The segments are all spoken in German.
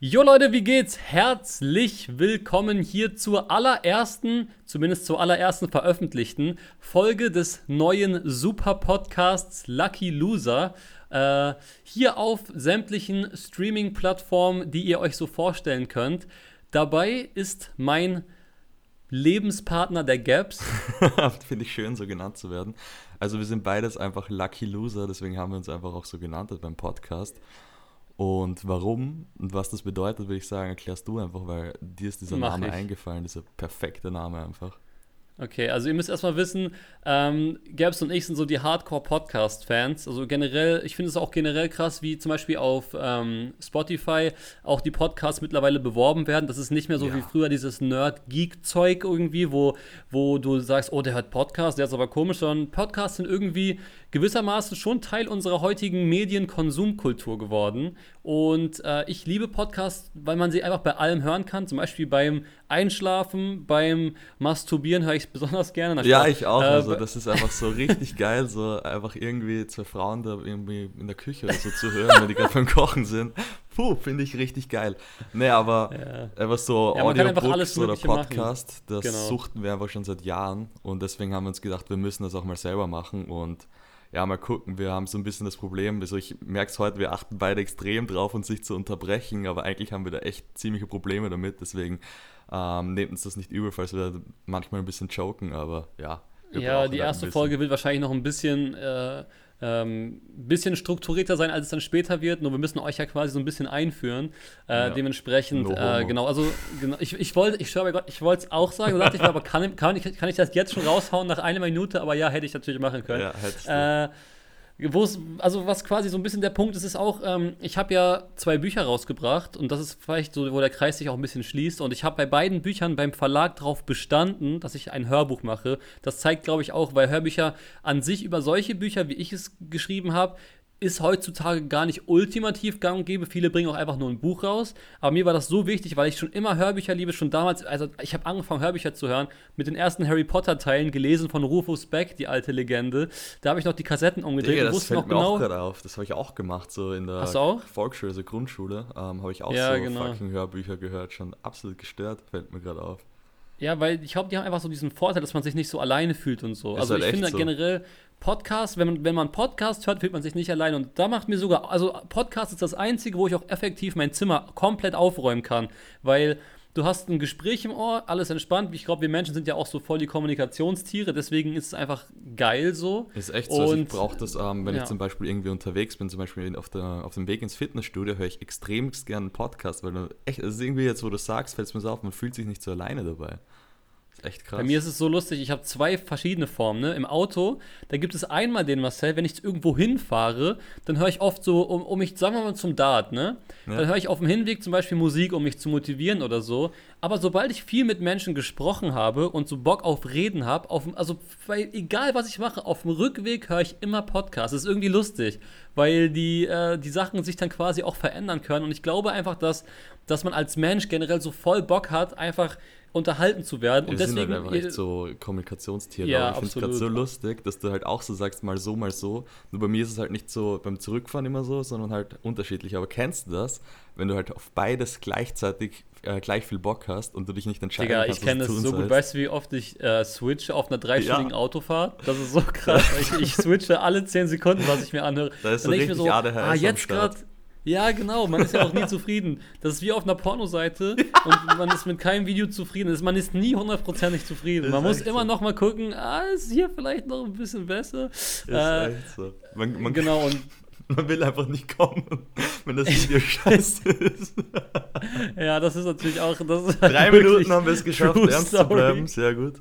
Jo Leute, wie geht's? Herzlich willkommen hier zur allerersten, zumindest zur allerersten veröffentlichten Folge des neuen Super Podcasts Lucky Loser. Äh, hier auf sämtlichen Streaming-Plattformen, die ihr euch so vorstellen könnt. Dabei ist mein Lebenspartner der Gaps. Finde ich schön, so genannt zu werden. Also wir sind beides einfach Lucky Loser, deswegen haben wir uns einfach auch so genannt beim Podcast. Und warum und was das bedeutet, würde ich sagen, erklärst du einfach, weil dir ist dieser Mach Name ich. eingefallen, dieser perfekte Name einfach. Okay, also ihr müsst erstmal wissen, ähm, Gabs und ich sind so die Hardcore-Podcast-Fans. Also generell, ich finde es auch generell krass, wie zum Beispiel auf ähm, Spotify auch die Podcasts mittlerweile beworben werden. Das ist nicht mehr so ja. wie früher dieses Nerd-Geek-Zeug irgendwie, wo, wo du sagst, oh, der hört Podcast, der ist aber komisch, sondern Podcasts sind irgendwie gewissermaßen schon Teil unserer heutigen Medienkonsumkultur geworden. Und äh, ich liebe Podcasts, weil man sie einfach bei allem hören kann. Zum Beispiel beim Einschlafen, beim Masturbieren höre ich es besonders gerne. Ja, ich auch. Äh, also das ist einfach so richtig geil, so einfach irgendwie zwei Frauen da irgendwie in der Küche oder so zu hören, wenn die gerade beim Kochen sind. Puh, finde ich richtig geil. Nee, aber ja. einfach so ja, Audiobooks oder Podcast, machen. das genau. suchten wir einfach schon seit Jahren und deswegen haben wir uns gedacht, wir müssen das auch mal selber machen und ja, mal gucken, wir haben so ein bisschen das Problem, also ich merke es heute, wir achten beide extrem drauf, uns sich zu unterbrechen, aber eigentlich haben wir da echt ziemliche Probleme damit, deswegen ähm, nehmt uns das nicht übel, falls wir manchmal ein bisschen joken, aber ja. Ja, die erste Folge wird wahrscheinlich noch ein bisschen äh, ähm, bisschen strukturierter sein, als es dann später wird. Nur wir müssen euch ja quasi so ein bisschen einführen. Äh, ja. Dementsprechend, no, äh, genau, also genau, ich, ich wollte, ich schwöre Gott, ich wollte es auch sagen, dachte ich aber kann, kann, ich, kann ich das jetzt schon raushauen nach einer Minute? Aber ja, hätte ich natürlich machen können. Ja, wo es, also was quasi so ein bisschen der Punkt ist, ist auch, ähm, ich habe ja zwei Bücher rausgebracht und das ist vielleicht so, wo der Kreis sich auch ein bisschen schließt. Und ich habe bei beiden Büchern beim Verlag darauf bestanden, dass ich ein Hörbuch mache. Das zeigt, glaube ich, auch, weil Hörbücher an sich über solche Bücher, wie ich es geschrieben habe, ist heutzutage gar nicht ultimativ gang und gäbe. Viele bringen auch einfach nur ein Buch raus. Aber mir war das so wichtig, weil ich schon immer Hörbücher liebe, schon damals, also ich habe angefangen, Hörbücher zu hören, mit den ersten Harry Potter-Teilen, gelesen von Rufus Beck, die alte Legende. Da habe ich noch die Kassetten umgedreht. Digga, das fällt mir genau, auch gerade auf. Das habe ich auch gemacht, so in der Volksschule, also Grundschule, ähm, habe ich auch ja, so genau. fucking Hörbücher gehört. Schon absolut gestört, fällt mir gerade auf. Ja, weil ich glaube, die haben einfach so diesen Vorteil, dass man sich nicht so alleine fühlt und so. Ist also halt ich finde so. generell Podcast, wenn man, wenn man Podcast hört, fühlt man sich nicht alleine. Und da macht mir sogar, also Podcast ist das Einzige, wo ich auch effektiv mein Zimmer komplett aufräumen kann. Weil du hast ein Gespräch im Ohr, alles entspannt. Ich glaube, wir Menschen sind ja auch so voll die Kommunikationstiere, deswegen ist es einfach geil so. Ist echt so. Also ich brauche das, ähm, wenn ja. ich zum Beispiel irgendwie unterwegs bin, zum Beispiel auf, der, auf dem Weg ins Fitnessstudio, höre ich extremst gerne einen Podcast, weil du echt, also irgendwie jetzt, wo du sagst, fällt es mir so auf, man fühlt sich nicht so alleine dabei. Echt krass. Bei mir ist es so lustig, ich habe zwei verschiedene Formen. Ne? Im Auto, da gibt es einmal den Marcel, wenn ich irgendwo hinfahre, dann höre ich oft so, um, um mich, sagen wir mal zum Dart, ne? Ja. Dann höre ich auf dem Hinweg zum Beispiel Musik, um mich zu motivieren oder so. Aber sobald ich viel mit Menschen gesprochen habe und so Bock auf Reden habe, also weil, egal was ich mache, auf dem Rückweg höre ich immer Podcasts. Das ist irgendwie lustig, weil die, äh, die Sachen sich dann quasi auch verändern können. Und ich glaube einfach, dass, dass man als Mensch generell so voll Bock hat, einfach unterhalten zu werden. Wir und deswegen, sind halt einfach echt so Kommunikationstiere. Ja, ich finde es gerade so lustig, dass du halt auch so sagst, mal so, mal so. Nur bei mir ist es halt nicht so beim Zurückfahren immer so, sondern halt unterschiedlich. Aber kennst du das, wenn du halt auf beides gleichzeitig äh, gleich viel Bock hast und du dich nicht entscheiden Digga, kannst, ich kenne das so gut. Weißt du, wie oft ich äh, switche auf einer dreistündigen ja. Autofahrt? Das ist so krass. ich, ich switche alle zehn Sekunden, was ich mir anhöre. Da ist so richtig so, ADHS ah, jetzt gerade ja, genau, man ist ja auch nie zufrieden. Das ist wie auf einer Pornoseite und man ist mit keinem Video zufrieden. Man ist nie hundertprozentig zufrieden. Man muss immer so. noch mal gucken, ah, ist hier vielleicht noch ein bisschen besser. Ist äh, echt so. Man, man, genau, und man will einfach nicht kommen, wenn das Video scheiße ist. ja, das ist natürlich auch. Ist halt Drei Minuten haben wir es geschafft, ernst zu bleiben. Sehr gut.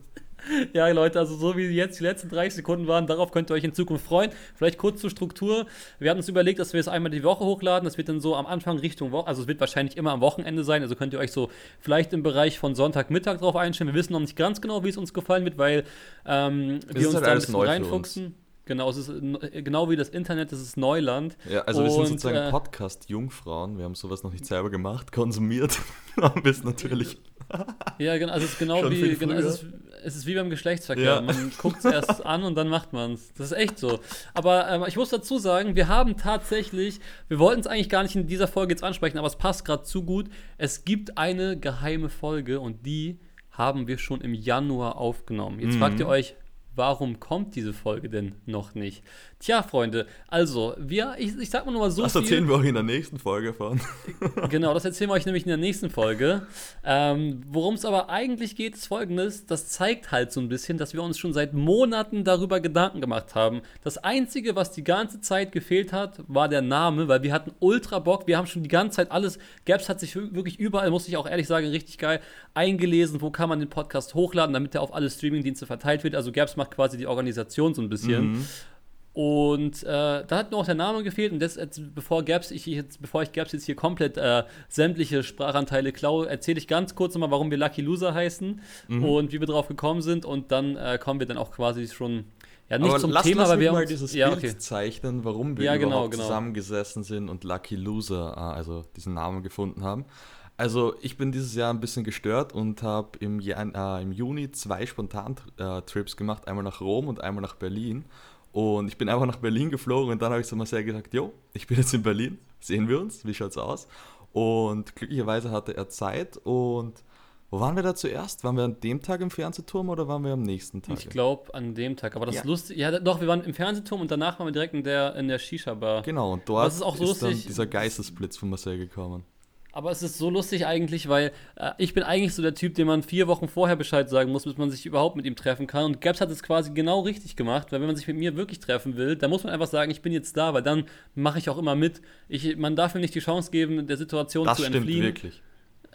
Ja, Leute, also so wie jetzt die letzten 30 Sekunden waren, darauf könnt ihr euch in Zukunft freuen. Vielleicht kurz zur Struktur. Wir hatten uns überlegt, dass wir es einmal die Woche hochladen. Das wird dann so am Anfang Richtung Woche, also es wird wahrscheinlich immer am Wochenende sein. Also könnt ihr euch so vielleicht im Bereich von Sonntagmittag drauf einstellen. Wir wissen noch nicht ganz genau, wie es uns gefallen wird, weil ähm, wir uns halt da ein bisschen reinfuchsen. Genau, es ist genau wie das Internet, es ist Neuland. Ja, also wir sind sozusagen äh, Podcast-Jungfrauen. Wir haben sowas noch nicht selber gemacht, konsumiert. haben wir es natürlich ja, genau, also es ist genau wie, genau, es ist, es ist wie beim Geschlechtsverkehr. Ja. Man guckt es erst an und dann macht man es. Das ist echt so. Aber ähm, ich muss dazu sagen, wir haben tatsächlich, wir wollten es eigentlich gar nicht in dieser Folge jetzt ansprechen, aber es passt gerade zu gut. Es gibt eine geheime Folge und die haben wir schon im Januar aufgenommen. Jetzt mhm. fragt ihr euch, warum kommt diese Folge denn noch nicht? Tja, Freunde, also, wir, ich, ich sag mal nur mal so. Das erzählen viel. wir euch in der nächsten Folge von. genau, das erzählen wir euch nämlich in der nächsten Folge. Ähm, Worum es aber eigentlich geht, ist folgendes: Das zeigt halt so ein bisschen, dass wir uns schon seit Monaten darüber Gedanken gemacht haben. Das Einzige, was die ganze Zeit gefehlt hat, war der Name, weil wir hatten ultra Bock. Wir haben schon die ganze Zeit alles. Gaps hat sich wirklich überall, muss ich auch ehrlich sagen, richtig geil eingelesen. Wo kann man den Podcast hochladen, damit er auf alle Streamingdienste verteilt wird? Also, Gaps macht quasi die Organisation so ein bisschen. Mhm. Und äh, da hat noch der Name gefehlt. Und das, bevor, Gaps, ich jetzt, bevor ich Gaps jetzt hier komplett äh, sämtliche Sprachanteile klaue, erzähle ich ganz kurz nochmal, warum wir Lucky Loser heißen mhm. und wie wir drauf gekommen sind. Und dann äh, kommen wir dann auch quasi schon ja, nicht aber zum lass, Thema, lass aber wir mal dieses ja, Bild okay. zeichnen, warum wir ja, genau, überhaupt genau. zusammengesessen sind und Lucky Loser, äh, also diesen Namen gefunden haben. Also ich bin dieses Jahr ein bisschen gestört und habe im, äh, im Juni zwei Spontan-Trips äh, gemacht, einmal nach Rom und einmal nach Berlin. Und ich bin einfach nach Berlin geflogen und dann habe ich zu Marcel gesagt, jo, ich bin jetzt in Berlin, sehen wir uns, wie schaut's aus? Und glücklicherweise hatte er Zeit und wo waren wir da zuerst? Waren wir an dem Tag im Fernsehturm oder waren wir am nächsten Tag? Ich glaube an dem Tag, aber das ja. ist lustig. Ja, doch, wir waren im Fernsehturm und danach waren wir direkt in der, in der Shisha-Bar. Genau, und dort ist, auch ist dann dieser Geistesblitz von Marcel gekommen. Aber es ist so lustig eigentlich, weil äh, ich bin eigentlich so der Typ, dem man vier Wochen vorher Bescheid sagen muss, bis man sich überhaupt mit ihm treffen kann. Und Gaps hat es quasi genau richtig gemacht, weil wenn man sich mit mir wirklich treffen will, dann muss man einfach sagen, ich bin jetzt da, weil dann mache ich auch immer mit. Ich, man darf mir nicht die Chance geben, der Situation das zu entfliehen. Das stimmt wirklich.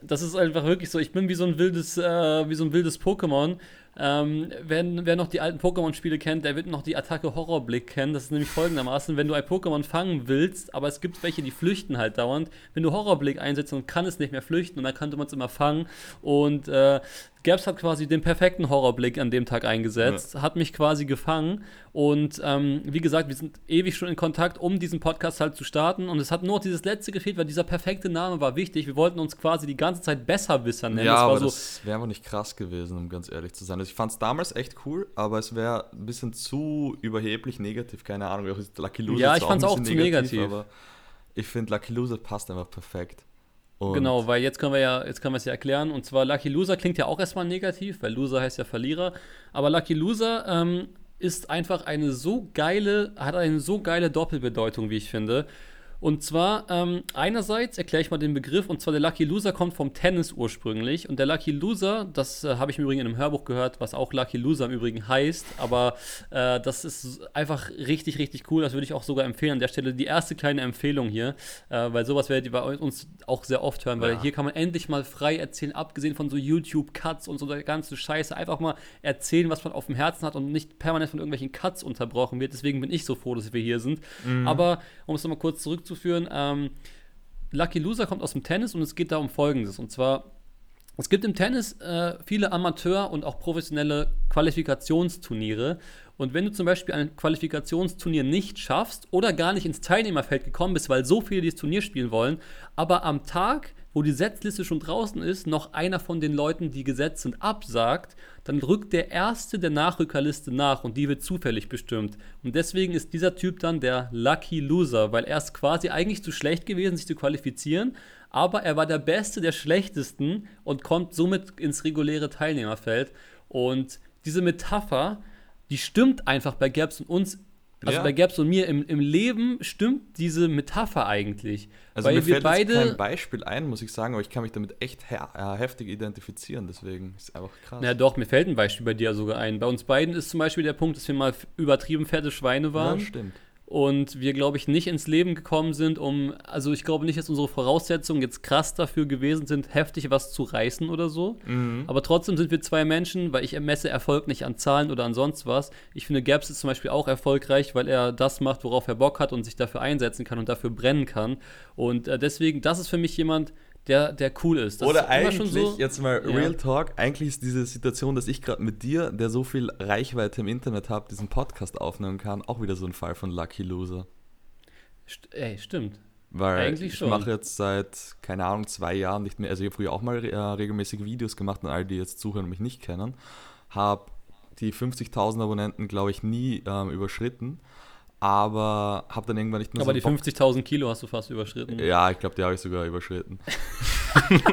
Das ist einfach wirklich so. Ich bin wie so ein wildes, äh, wie so ein wildes Pokémon. Ähm, wer, wer, noch die alten Pokémon-Spiele kennt, der wird noch die Attacke Horrorblick kennen. Das ist nämlich folgendermaßen, wenn du ein Pokémon fangen willst, aber es gibt welche, die flüchten halt dauernd. Wenn du Horrorblick einsetzt, dann kann es nicht mehr flüchten und dann könnte man es immer fangen. Und äh, Gaps hat quasi den perfekten Horrorblick an dem Tag eingesetzt, ja. hat mich quasi gefangen und ähm, wie gesagt, wir sind ewig schon in Kontakt, um diesen Podcast halt zu starten und es hat nur dieses letzte gefehlt, weil dieser perfekte Name war wichtig. Wir wollten uns quasi die ganze Zeit Besserwisser nennen. Ja, das aber so das wäre aber nicht krass gewesen, um ganz ehrlich zu sein. Also ich fand es damals echt cool, aber es wäre ein bisschen zu überheblich negativ, keine Ahnung. Lucky Loser ja, ich fand es auch, auch zu negativ, negativ. aber ich finde Lucky Loser passt einfach perfekt. Und genau, weil jetzt können wir ja, jetzt können wir es ja erklären. Und zwar Lucky Loser klingt ja auch erstmal negativ, weil Loser heißt ja Verlierer. Aber Lucky Loser ähm, ist einfach eine so geile, hat eine so geile Doppelbedeutung, wie ich finde. Und zwar, ähm, einerseits erkläre ich mal den Begriff, und zwar der Lucky Loser kommt vom Tennis ursprünglich. Und der Lucky Loser, das äh, habe ich im Übrigen in einem Hörbuch gehört, was auch Lucky Loser im Übrigen heißt. Aber äh, das ist einfach richtig, richtig cool. Das würde ich auch sogar empfehlen. An der Stelle die erste kleine Empfehlung hier, äh, weil sowas werdet ihr bei uns auch sehr oft hören, weil ja. hier kann man endlich mal frei erzählen, abgesehen von so YouTube-Cuts und so der ganze Scheiße. Einfach mal erzählen, was man auf dem Herzen hat und nicht permanent von irgendwelchen Cuts unterbrochen wird. Deswegen bin ich so froh, dass wir hier sind. Mhm. Aber um es nochmal kurz zurückzuführen. Ähm, Lucky Loser kommt aus dem Tennis und es geht da um Folgendes. Und zwar, es gibt im Tennis äh, viele Amateur- und auch professionelle Qualifikationsturniere. Und wenn du zum Beispiel ein Qualifikationsturnier nicht schaffst oder gar nicht ins Teilnehmerfeld gekommen bist, weil so viele dieses Turnier spielen wollen, aber am Tag wo die Setzliste schon draußen ist, noch einer von den Leuten, die gesetzt sind, absagt, dann rückt der Erste der Nachrückerliste nach und die wird zufällig bestimmt. Und deswegen ist dieser Typ dann der Lucky Loser, weil er ist quasi eigentlich zu schlecht gewesen, sich zu qualifizieren, aber er war der Beste der Schlechtesten und kommt somit ins reguläre Teilnehmerfeld. Und diese Metapher, die stimmt einfach bei Gaps und uns also ja. bei Gaps und mir im, im Leben stimmt diese Metapher eigentlich. Also weil mir wir fällt beide jetzt kein Beispiel ein, muss ich sagen, aber ich kann mich damit echt he heftig identifizieren, deswegen ist es einfach krass. Na doch, mir fällt ein Beispiel bei dir sogar ein. Bei uns beiden ist zum Beispiel der Punkt, dass wir mal übertrieben fette Schweine waren. Ja, stimmt und wir, glaube ich, nicht ins Leben gekommen sind, um, also ich glaube nicht, dass unsere Voraussetzungen jetzt krass dafür gewesen sind, heftig was zu reißen oder so. Mhm. Aber trotzdem sind wir zwei Menschen, weil ich messe Erfolg nicht an Zahlen oder an sonst was. Ich finde, Gaps ist zum Beispiel auch erfolgreich, weil er das macht, worauf er Bock hat und sich dafür einsetzen kann und dafür brennen kann. Und äh, deswegen, das ist für mich jemand, der, der cool ist. Das Oder ist eigentlich, so, jetzt mal ja. Real Talk, eigentlich ist diese Situation, dass ich gerade mit dir, der so viel Reichweite im Internet hat, diesen Podcast aufnehmen kann, auch wieder so ein Fall von Lucky Loser. St ey, stimmt. Weil eigentlich ich mache jetzt seit, keine Ahnung, zwei Jahren nicht mehr, also ich habe früher auch mal äh, regelmäßig Videos gemacht und all die jetzt zuhören und mich nicht kennen, habe die 50.000 Abonnenten, glaube ich, nie ähm, überschritten. Aber habe dann irgendwann nicht mehr Aber so die 50.000 Kilo hast du fast überschritten. Ja, ich glaube, die habe ich sogar überschritten.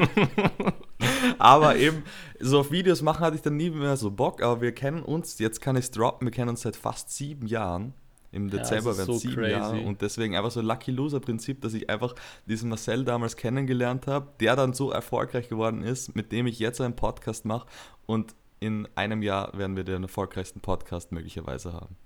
aber eben, so auf Videos machen hatte ich dann nie mehr so Bock. Aber wir kennen uns, jetzt kann ich es droppen, wir kennen uns seit fast sieben Jahren. Im Dezember ja, werden es so sieben crazy. Jahre und deswegen einfach so Lucky Loser Prinzip, dass ich einfach diesen Marcel damals kennengelernt habe, der dann so erfolgreich geworden ist, mit dem ich jetzt einen Podcast mache und in einem Jahr werden wir den erfolgreichsten Podcast möglicherweise haben.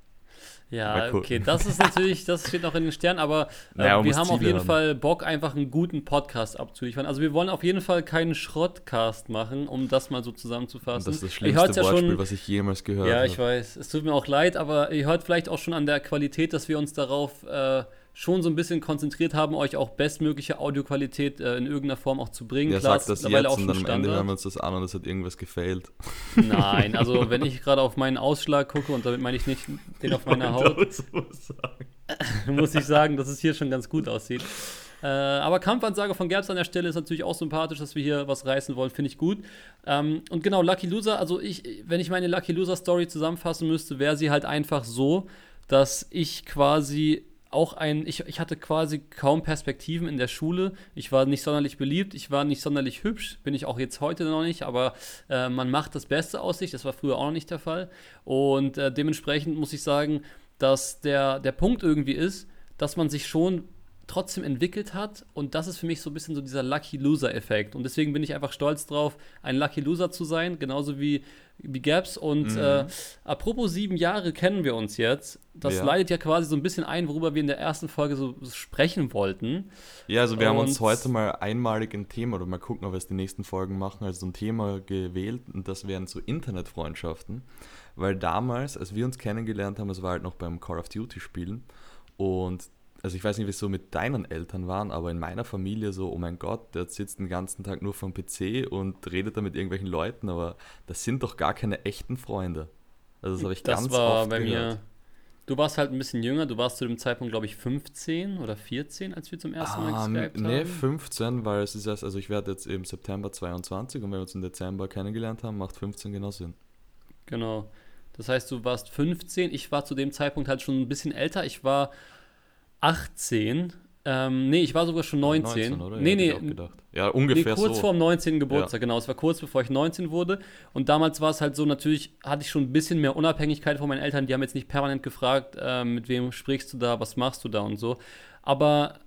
Ja, okay, das ist natürlich, das steht noch in den Sternen, aber äh, naja, wir haben auf jeden haben. Fall Bock, einfach einen guten Podcast abzuliefern. Also wir wollen auf jeden Fall keinen Schrottcast machen, um das mal so zusammenzufassen. das ist das schlimmste ja Wortspiel, schon, was ich jemals gehört habe. Ja, ich weiß. Es tut mir auch leid, aber ihr hört vielleicht auch schon an der Qualität, dass wir uns darauf äh, schon so ein bisschen konzentriert haben, euch auch bestmögliche Audioqualität äh, in irgendeiner Form auch zu bringen. Ja, Klar, sagt das jetzt auch und dann am Ende hören wir uns das an und es hat irgendwas gefailt. Nein, also wenn ich gerade auf meinen Ausschlag gucke und damit meine ich nicht den auf meiner Haut, muss ich sagen, dass es hier schon ganz gut aussieht. Äh, aber Kampfansage von Gerbs an der Stelle ist natürlich auch sympathisch, dass wir hier was reißen wollen, finde ich gut. Ähm, und genau, Lucky Loser, also ich, wenn ich meine Lucky Loser Story zusammenfassen müsste, wäre sie halt einfach so, dass ich quasi auch ein, ich, ich hatte quasi kaum Perspektiven in der Schule. Ich war nicht sonderlich beliebt, ich war nicht sonderlich hübsch, bin ich auch jetzt heute noch nicht, aber äh, man macht das Beste aus sich, das war früher auch noch nicht der Fall. Und äh, dementsprechend muss ich sagen, dass der, der Punkt irgendwie ist, dass man sich schon trotzdem entwickelt hat und das ist für mich so ein bisschen so dieser Lucky Loser Effekt und deswegen bin ich einfach stolz drauf, ein Lucky Loser zu sein, genauso wie wie Gaps. Und mhm. äh, apropos sieben Jahre kennen wir uns jetzt. Das ja. leitet ja quasi so ein bisschen ein, worüber wir in der ersten Folge so sprechen wollten. Ja, also wir und haben uns heute mal einmalig ein Thema, oder mal gucken, ob wir es die nächsten Folgen machen, also so ein Thema gewählt. Und das wären so Internetfreundschaften. Weil damals, als wir uns kennengelernt haben, es war halt noch beim Call of Duty spielen. Und also ich weiß nicht, wie es so mit deinen Eltern waren, aber in meiner Familie so, oh mein Gott, der sitzt den ganzen Tag nur vom PC und redet da mit irgendwelchen Leuten, aber das sind doch gar keine echten Freunde. Also das habe ich das ganz war oft bei gehört. mir. Du warst halt ein bisschen jünger, du warst zu dem Zeitpunkt, glaube ich, 15 oder 14, als wir zum ersten Mal um, geskypt haben. Nee, 15, weil es ist erst, also ich werde jetzt im September 22 und wenn wir uns im Dezember kennengelernt haben, macht 15 genau Sinn. Genau. Das heißt, du warst 15, ich war zu dem Zeitpunkt halt schon ein bisschen älter. Ich war 18. Ähm, nee, ich war sogar schon 19. 19 oder? Nee, ja, nee. Ja, ungefähr nee, kurz so. vor dem 19. Geburtstag, ja. genau. Es war kurz bevor ich 19 wurde. Und damals war es halt so, natürlich hatte ich schon ein bisschen mehr Unabhängigkeit von meinen Eltern. Die haben jetzt nicht permanent gefragt, äh, mit wem sprichst du da, was machst du da und so. Aber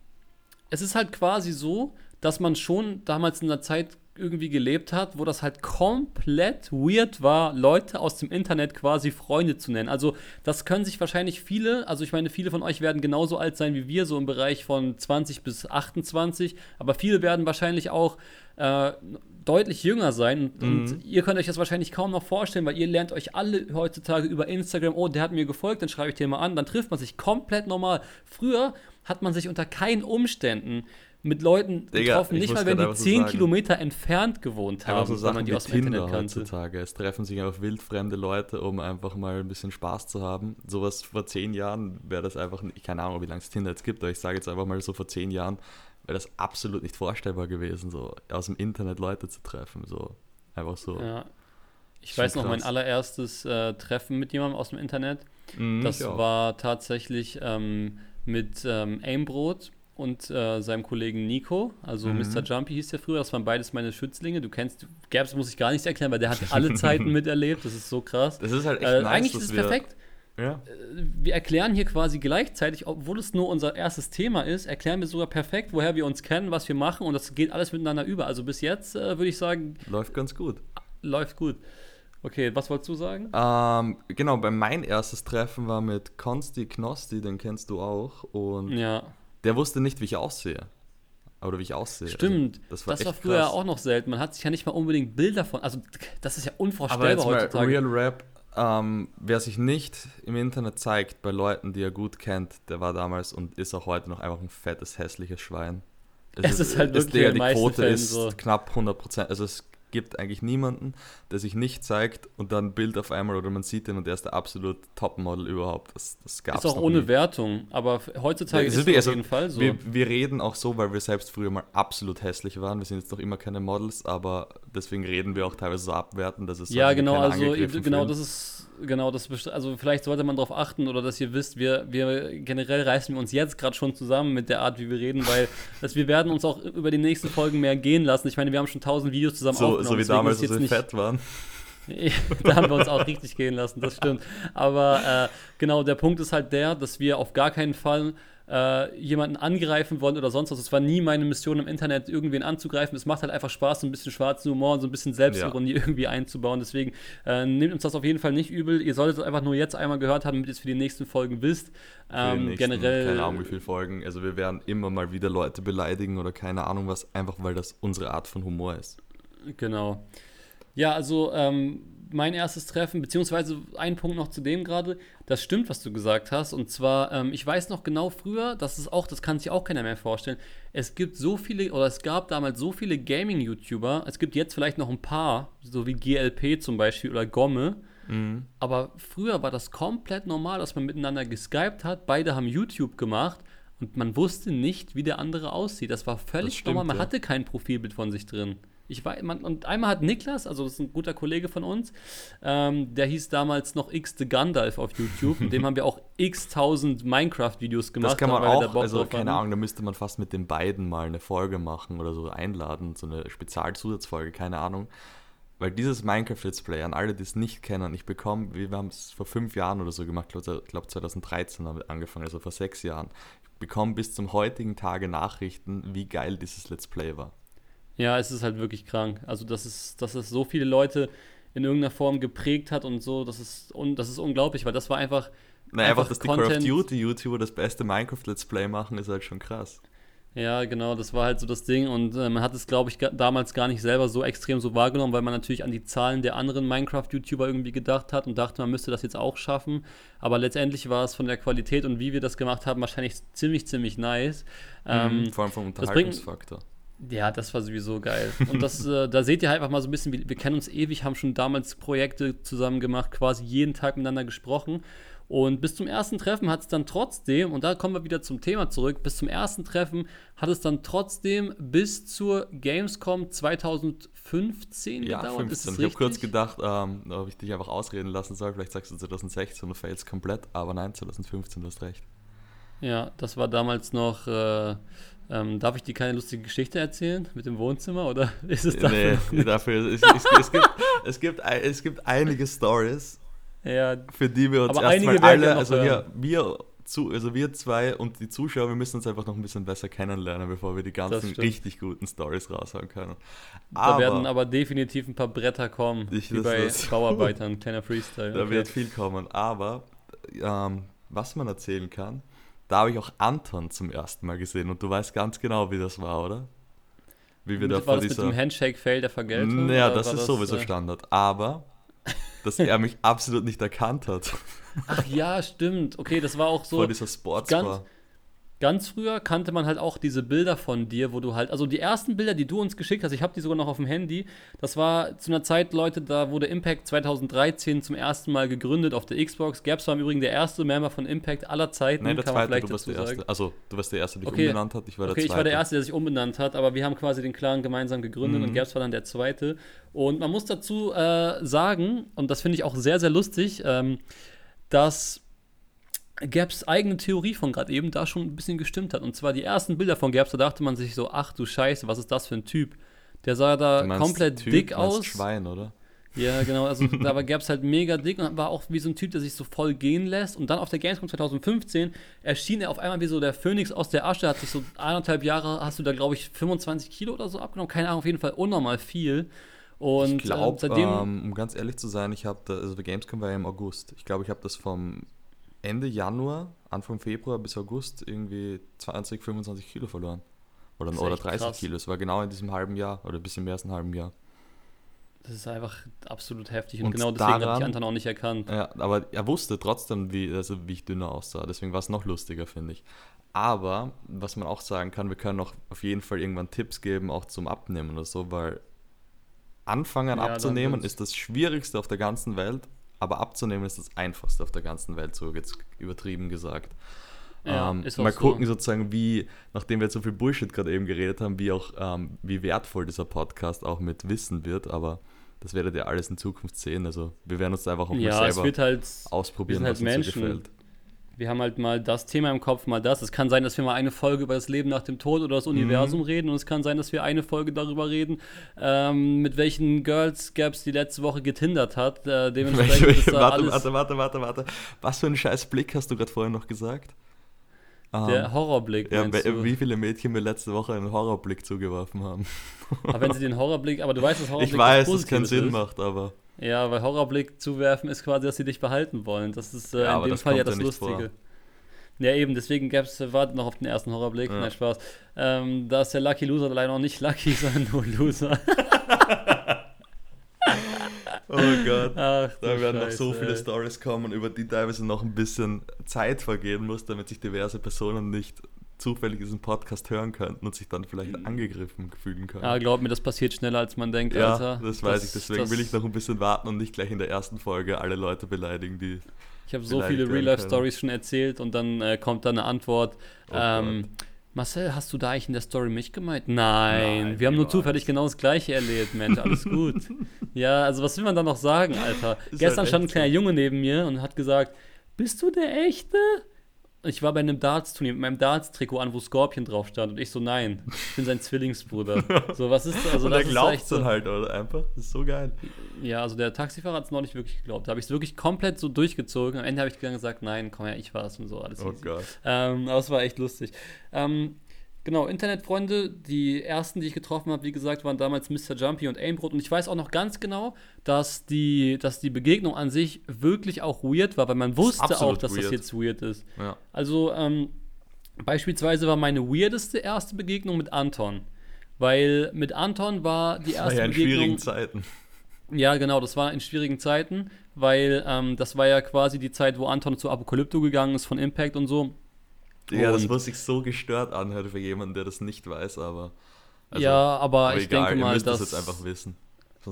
es ist halt quasi so, dass man schon damals in der Zeit irgendwie gelebt hat, wo das halt komplett weird war, Leute aus dem Internet quasi Freunde zu nennen. Also das können sich wahrscheinlich viele, also ich meine, viele von euch werden genauso alt sein wie wir, so im Bereich von 20 bis 28, aber viele werden wahrscheinlich auch äh, deutlich jünger sein. Und, mhm. und, ihr könnt euch das wahrscheinlich kaum noch vorstellen, weil ihr lernt euch alle heutzutage über Instagram, oh, der hat mir gefolgt, dann schreibe ich den mal an, dann trifft man sich komplett normal. Früher hat man sich unter keinen Umständen mit Leuten Digga, getroffen, nicht mal wenn die 10 so Kilometer entfernt gewohnt haben, so Sachen man die aus dem Tinder Internet kannte. heutzutage. Es treffen sich einfach wildfremde Leute, um einfach mal ein bisschen Spaß zu haben. Sowas vor 10 Jahren wäre das einfach, ich keine Ahnung, wie lange es Tinder jetzt gibt, aber ich sage jetzt einfach mal so vor 10 Jahren wäre das absolut nicht vorstellbar gewesen, so aus dem Internet Leute zu treffen. So einfach so. Ja. Ich weiß noch, krass. mein allererstes äh, Treffen mit jemandem aus dem Internet. Mhm, das war tatsächlich ähm, mit ähm, Aimbrot und äh, seinem Kollegen Nico, also mhm. Mr. Jumpy hieß der früher, das waren beides meine Schützlinge. Du kennst, Gabs muss ich gar nichts erklären, weil der hat alle Zeiten miterlebt, das ist so krass. Das ist halt echt äh, nice, Eigentlich ist es perfekt. Ja. Äh, wir erklären hier quasi gleichzeitig, obwohl es nur unser erstes Thema ist, erklären wir sogar perfekt, woher wir uns kennen, was wir machen und das geht alles miteinander über. Also bis jetzt äh, würde ich sagen. Läuft ganz gut. Läuft gut. Okay, was wolltest du sagen? Ähm, genau, bei mein erstes Treffen war mit Konsti Knosti, den kennst du auch. Und ja der wusste nicht, wie ich aussehe. Oder wie ich aussehe. Stimmt. Also, das war, das war früher krass. auch noch selten. Man hat sich ja nicht mal unbedingt Bilder von. Also, das ist ja unvorstellbar Aber mal Real Rap. Ähm, wer sich nicht im Internet zeigt bei Leuten, die er gut kennt, der war damals und ist auch heute noch einfach ein fettes, hässliches Schwein. Es, es ist, ist, halt wirklich der, die Quote ist so. knapp 100 Prozent. Also es gibt eigentlich niemanden, der sich nicht zeigt und dann ein Bild auf einmal oder man sieht den und der ist der absolut Topmodel überhaupt. Das, das gab es Ist auch ohne nie. Wertung, aber heutzutage ja, ist es also, auf jeden Fall so. Wir, wir, reden auch so, weil wir selbst früher mal absolut hässlich waren. Wir sind jetzt noch immer keine Models, aber deswegen reden wir auch teilweise so abwerten, dass es Ja, genau, also genau, das ist genau, das also vielleicht sollte man darauf achten oder dass ihr wisst, wir, wir generell reißen wir uns jetzt gerade schon zusammen mit der Art, wie wir reden, weil dass wir werden uns auch über die nächsten Folgen mehr gehen lassen. Ich meine, wir haben schon tausend Videos zusammen so, aufgenommen. So wie damals, als wir nicht, fett waren. da haben wir uns auch richtig gehen lassen, das stimmt. Aber äh, genau, der Punkt ist halt der, dass wir auf gar keinen Fall äh, jemanden angreifen wollen oder sonst was. Es war nie meine Mission im Internet, irgendwen anzugreifen. Es macht halt einfach Spaß, so ein bisschen schwarzen Humor und so ein bisschen Selbstironie ja. irgendwie einzubauen. Deswegen äh, nehmt uns das auf jeden Fall nicht übel. Ihr solltet es einfach nur jetzt einmal gehört haben, damit ihr es für die nächsten Folgen wisst. Ähm, nächsten, generell. Keine Ahnung, wie viele Folgen. Also, wir werden immer mal wieder Leute beleidigen oder keine Ahnung was, einfach weil das unsere Art von Humor ist. Genau. Ja, also ähm, mein erstes Treffen, beziehungsweise ein Punkt noch zu dem gerade, das stimmt, was du gesagt hast. Und zwar, ähm, ich weiß noch genau früher, das ist auch, das kann sich auch keiner mehr vorstellen. Es gibt so viele, oder es gab damals so viele Gaming-YouTuber, es gibt jetzt vielleicht noch ein paar, so wie GLP zum Beispiel oder Gomme. Mhm. Aber früher war das komplett normal, dass man miteinander geskypt hat. Beide haben YouTube gemacht und man wusste nicht, wie der andere aussieht. Das war völlig das stimmt, normal. Man ja. hatte kein Profilbild von sich drin. Ich war, man, und einmal hat Niklas, also das ist ein guter Kollege von uns, ähm, der hieß damals noch X the Gandalf auf YouTube. und dem haben wir auch x tausend Minecraft-Videos gemacht. Das kann man auch, also keine Ahnung, da müsste man fast mit den beiden mal eine Folge machen oder so einladen, so eine Spezialzusatzfolge, keine Ahnung. Weil dieses Minecraft-Let's Play, an alle, die es nicht kennen, ich bekomme, wir haben es vor fünf Jahren oder so gemacht, ich glaube 2013 damit angefangen, also vor sechs Jahren. Ich bekomme bis zum heutigen Tage Nachrichten, wie geil dieses Let's Play war. Ja, es ist halt wirklich krank. Also, dass es, dass es so viele Leute in irgendeiner Form geprägt hat und so, das ist, un, das ist unglaublich, weil das war einfach. Na, einfach, einfach dass die Content. Call of Duty-YouTuber das beste Minecraft-Let's Play machen, ist halt schon krass. Ja, genau, das war halt so das Ding und äh, man hat es, glaube ich, damals gar nicht selber so extrem so wahrgenommen, weil man natürlich an die Zahlen der anderen Minecraft-YouTuber irgendwie gedacht hat und dachte, man müsste das jetzt auch schaffen. Aber letztendlich war es von der Qualität und wie wir das gemacht haben, wahrscheinlich ziemlich, ziemlich nice. Mhm, ähm, vor allem vom Unterhaltungsfaktor. Ja, das war sowieso geil. Und das, äh, da seht ihr halt einfach mal so ein bisschen, wir, wir kennen uns ewig, haben schon damals Projekte zusammen gemacht, quasi jeden Tag miteinander gesprochen. Und bis zum ersten Treffen hat es dann trotzdem, und da kommen wir wieder zum Thema zurück, bis zum ersten Treffen hat es dann trotzdem bis zur Gamescom 2015 ja, gedauert. 15. ich habe kurz gedacht, ähm, ob ich dich einfach ausreden lassen soll. Vielleicht sagst du 2016 und fails komplett, aber nein, 2015, du hast recht. Ja, das war damals noch äh, ähm, darf ich dir keine lustige Geschichte erzählen mit dem Wohnzimmer oder ist es dafür? Nee, dafür. Es, es, es, gibt, es, gibt, es gibt einige Stories, ja, für die wir uns erstmal alle, also wir, wir, zu, also wir zwei und die Zuschauer, wir müssen uns einfach noch ein bisschen besser kennenlernen, bevor wir die ganzen richtig guten Stories raushauen können. Aber, da werden aber definitiv ein paar Bretter kommen, ich, wie bei Bauarbeitern, kleiner Freestyle. Da okay. wird viel kommen, aber ähm, was man erzählen kann, da habe ich auch Anton zum ersten Mal gesehen und du weißt ganz genau, wie das war, oder? Wie wir da war das dieser... mit dem Handshake-Fail der Vergeltung? Naja, das ist das, sowieso äh... Standard. Aber, dass er mich absolut nicht erkannt hat. Ach ja, stimmt. Okay, das war auch so. Vor dieser Sportsbar. Ganz, ganz früher kannte man halt auch diese Bilder von dir, wo du halt, also die ersten Bilder, die du uns geschickt hast, ich habe die sogar noch auf dem Handy, das war zu einer Zeit, Leute, da wurde Impact 2013 zum ersten Mal gegründet auf der Xbox. Gabs war im Übrigen der erste Member von Impact aller Zeiten. Nein, der zweite, du warst der erste. Also, du warst der erste, der sich okay. umbenannt hat, ich war der okay, zweite. ich war der erste, der sich umbenannt hat, aber wir haben quasi den Clan gemeinsam gegründet mhm. und Gabs war dann der zweite. Und man muss dazu äh, sagen, und das finde ich auch sehr, sehr lustig, ähm, dass Gaps eigene Theorie von gerade eben da schon ein bisschen gestimmt hat. Und zwar die ersten Bilder von Gaps, da dachte man sich so, ach du Scheiße, was ist das für ein Typ? Der sah da komplett typ, dick aus. Schwein, oder? Ja, genau. Also da war Gaps halt mega dick und war auch wie so ein Typ, der sich so voll gehen lässt. Und dann auf der Gamescom 2015 erschien er auf einmal wie so der Phönix aus der Asche. Hat sich so eineinhalb Jahre, hast du da glaube ich 25 Kilo oder so abgenommen. Keine Ahnung, auf jeden Fall unnormal viel. Und ich glaube, äh, ähm, um ganz ehrlich zu sein, ich habe, also der Gamescom war ja im August. Ich glaube, ich habe das vom Ende Januar, Anfang Februar bis August irgendwie 20, 25 Kilo verloren. Oder, oder 30 krass. Kilo. Es war genau in diesem halben Jahr oder ein bisschen mehr als ein halben Jahr. Das ist einfach absolut heftig und, und genau deswegen habe ich Anton auch nicht erkannt. Ja, aber er wusste trotzdem, wie, also wie ich dünner aussah. Deswegen war es noch lustiger, finde ich. Aber, was man auch sagen kann, wir können auch auf jeden Fall irgendwann Tipps geben, auch zum Abnehmen oder so, weil Anfangen ja, abzunehmen ist das Schwierigste auf der ganzen Welt, aber abzunehmen ist das Einfachste auf der ganzen Welt, so jetzt übertrieben gesagt. Ja, ähm, mal gucken so. sozusagen, wie, nachdem wir jetzt so viel Bullshit gerade eben geredet haben, wie auch, ähm, wie wertvoll dieser Podcast auch mit Wissen wird, aber das werdet ihr alles in Zukunft sehen. Also wir werden uns einfach auch ja, mal selber halt, ausprobieren, halt was Menschen. uns so gefällt wir haben halt mal das Thema im Kopf, mal das. Es kann sein, dass wir mal eine Folge über das Leben nach dem Tod oder das Universum mhm. reden und es kann sein, dass wir eine Folge darüber reden, ähm, mit welchen Girls Gaps die letzte Woche getindert hat. Äh, dementsprechend welche, welche, warte, warte, warte, warte, warte. Was für einen scheiß Blick hast du gerade vorher noch gesagt? Der um, Horrorblick. Ja, wie viele Mädchen mir letzte Woche einen Horrorblick zugeworfen haben. Aber wenn sie den Horrorblick, aber du weißt, dass Horrorblick Ich weiß, dass es keinen Sinn ist. macht, aber. Ja, weil Horrorblick zuwerfen ist quasi, dass sie dich behalten wollen. Das ist äh, ja, in dem Fall ja das Lustige. Vor. Ja, eben, deswegen gab's, wartet noch auf den ersten Horrorblick. Ja. Nein, Spaß. Ähm, da ist der Lucky Loser leider noch nicht Lucky, sondern nur Loser. oh Gott. Ach, da werden Scheiße, noch so viele Stories kommen, über die teilweise noch ein bisschen Zeit vergehen muss, damit sich diverse Personen nicht zufällig diesen Podcast hören könnten und sich dann vielleicht mhm. angegriffen fühlen können. Ja, glaub mir, das passiert schneller, als man denkt, ja, Alter. das weiß das, ich. Deswegen will ich noch ein bisschen warten und nicht gleich in der ersten Folge alle Leute beleidigen, die ich habe so viele Real-Life-Stories schon erzählt und dann äh, kommt da eine Antwort. Oh ähm, Marcel, hast du da eigentlich in der Story mich gemeint? Nein, Nein wir haben nur zufällig genau das gleiche erlebt, Mensch, alles gut. ja, also was will man da noch sagen, Alter? Ist Gestern halt stand ein kleiner Junge neben mir und hat gesagt, bist du der Echte? Ich war bei einem Darts-Turnier mit meinem Darts-Trikot an, wo Scorpion drauf stand. Und ich so, nein, ich bin sein Zwillingsbruder. so, was ist das? Also, und er glaubt es dann halt, oder? Einfach. Das ist so geil. Ja, also der Taxifahrer hat es noch nicht wirklich geglaubt. Da habe ich es wirklich komplett so durchgezogen. Am Ende habe ich gesagt, nein, komm her, ich war es und so. Alles oh easy. Gott. Ähm, aber es war echt lustig. Ähm, Genau, Internetfreunde, die ersten, die ich getroffen habe, wie gesagt, waren damals Mr. Jumpy und Aimbrot. Und ich weiß auch noch ganz genau, dass die, dass die Begegnung an sich wirklich auch weird war, weil man wusste auch, dass weird. das jetzt weird ist. Ja. Also, ähm, beispielsweise war meine weirdeste erste Begegnung mit Anton. Weil mit Anton war die erste das war ja in Begegnung. schwierigen Zeiten. Ja, genau, das war in schwierigen Zeiten, weil ähm, das war ja quasi die Zeit, wo Anton zu Apokalypto gegangen ist von Impact und so. Ja, das muss sich so gestört anhören für jemanden, der das nicht weiß, aber. Also, ja, aber, aber ich egal, denke mal, ihr müsst dass, das jetzt einfach wissen.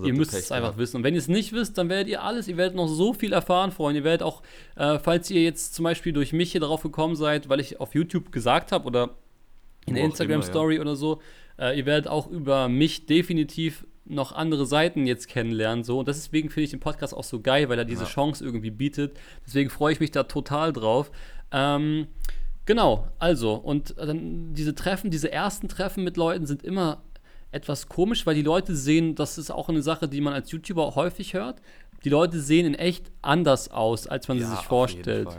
Ihr müsst es einfach gehabt. wissen. Und wenn ihr es nicht wisst, dann werdet ihr alles, ihr werdet noch so viel erfahren, Freunde. Ihr werdet auch, äh, falls ihr jetzt zum Beispiel durch mich hier drauf gekommen seid, weil ich auf YouTube gesagt habe oder in der Instagram-Story ja. oder so, äh, ihr werdet auch über mich definitiv noch andere Seiten jetzt kennenlernen. So. Und deswegen finde ich den Podcast auch so geil, weil er diese ja. Chance irgendwie bietet. Deswegen freue ich mich da total drauf. Ähm, Genau, also, und dann diese Treffen, diese ersten Treffen mit Leuten sind immer etwas komisch, weil die Leute sehen, das ist auch eine Sache, die man als YouTuber häufig hört. Die Leute sehen in echt anders aus, als man ja, sie sich vorstellt.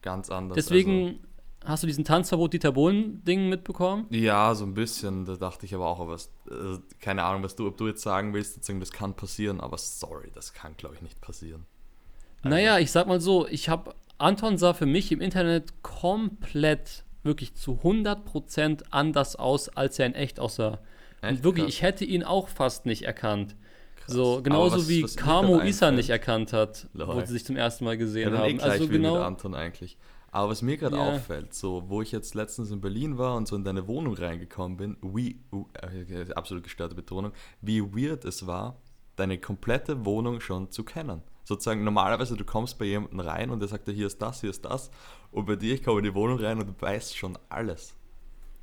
Ganz anders. Deswegen also. hast du diesen Tanzverbot Dieter Bohlen-Ding mitbekommen? Ja, so ein bisschen. Da dachte ich aber auch, aber äh, keine Ahnung, was du, ob du jetzt sagen willst, das kann passieren, aber sorry, das kann, glaube ich, nicht passieren. Also. Naja, ich sag mal so, ich habe Anton sah für mich im Internet komplett, wirklich zu 100% anders aus, als er in echt aussah. Echt? Und wirklich, Krass. ich hätte ihn auch fast nicht erkannt. Krass. So, genauso was, wie was Kamo Isa nicht erkannt hat, Lol. wo sie sich zum ersten Mal gesehen ja, haben. Eh also genau mit Anton eigentlich. Aber was mir gerade ja. auffällt, so wo ich jetzt letztens in Berlin war und so in deine Wohnung reingekommen bin, wie äh, absolut gestörte Betonung, wie weird es war, deine komplette Wohnung schon zu kennen sozusagen normalerweise du kommst bei jemandem rein und der sagt dir, hier ist das, hier ist das. Und bei dir, ich komme in die Wohnung rein und du weißt schon alles.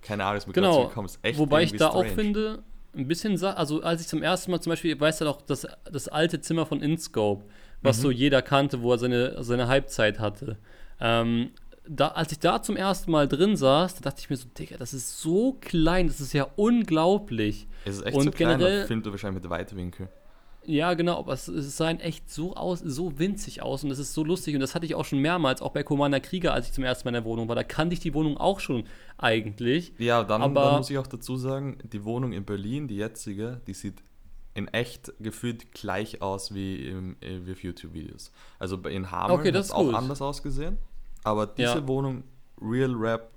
Keine Ahnung, was mir genau. gerade so Echt Wobei ich da strange. auch finde, ein bisschen, also als ich zum ersten Mal zum Beispiel, ich weiß ja noch, das, das alte Zimmer von InScope, was mhm. so jeder kannte, wo er seine, seine Halbzeit hatte. Ähm, da, als ich da zum ersten Mal drin saß, da dachte ich mir so, Digga, das ist so klein, das ist ja unglaublich. Es ist echt und so klein, generell, filmt du wahrscheinlich mit Weitwinkel. Ja, genau, aber es, es sah echt so aus, so winzig aus und es ist so lustig und das hatte ich auch schon mehrmals, auch bei Commander Krieger, als ich zum ersten Mal in der Wohnung war. Da kannte ich die Wohnung auch schon eigentlich. Ja, dann, aber, dann muss ich auch dazu sagen, die Wohnung in Berlin, die jetzige, die sieht in echt gefühlt gleich aus wie, im, äh, wie auf YouTube-Videos. Also in Hameln okay, hat es auch anders ausgesehen, aber diese ja. Wohnung, Real Rap,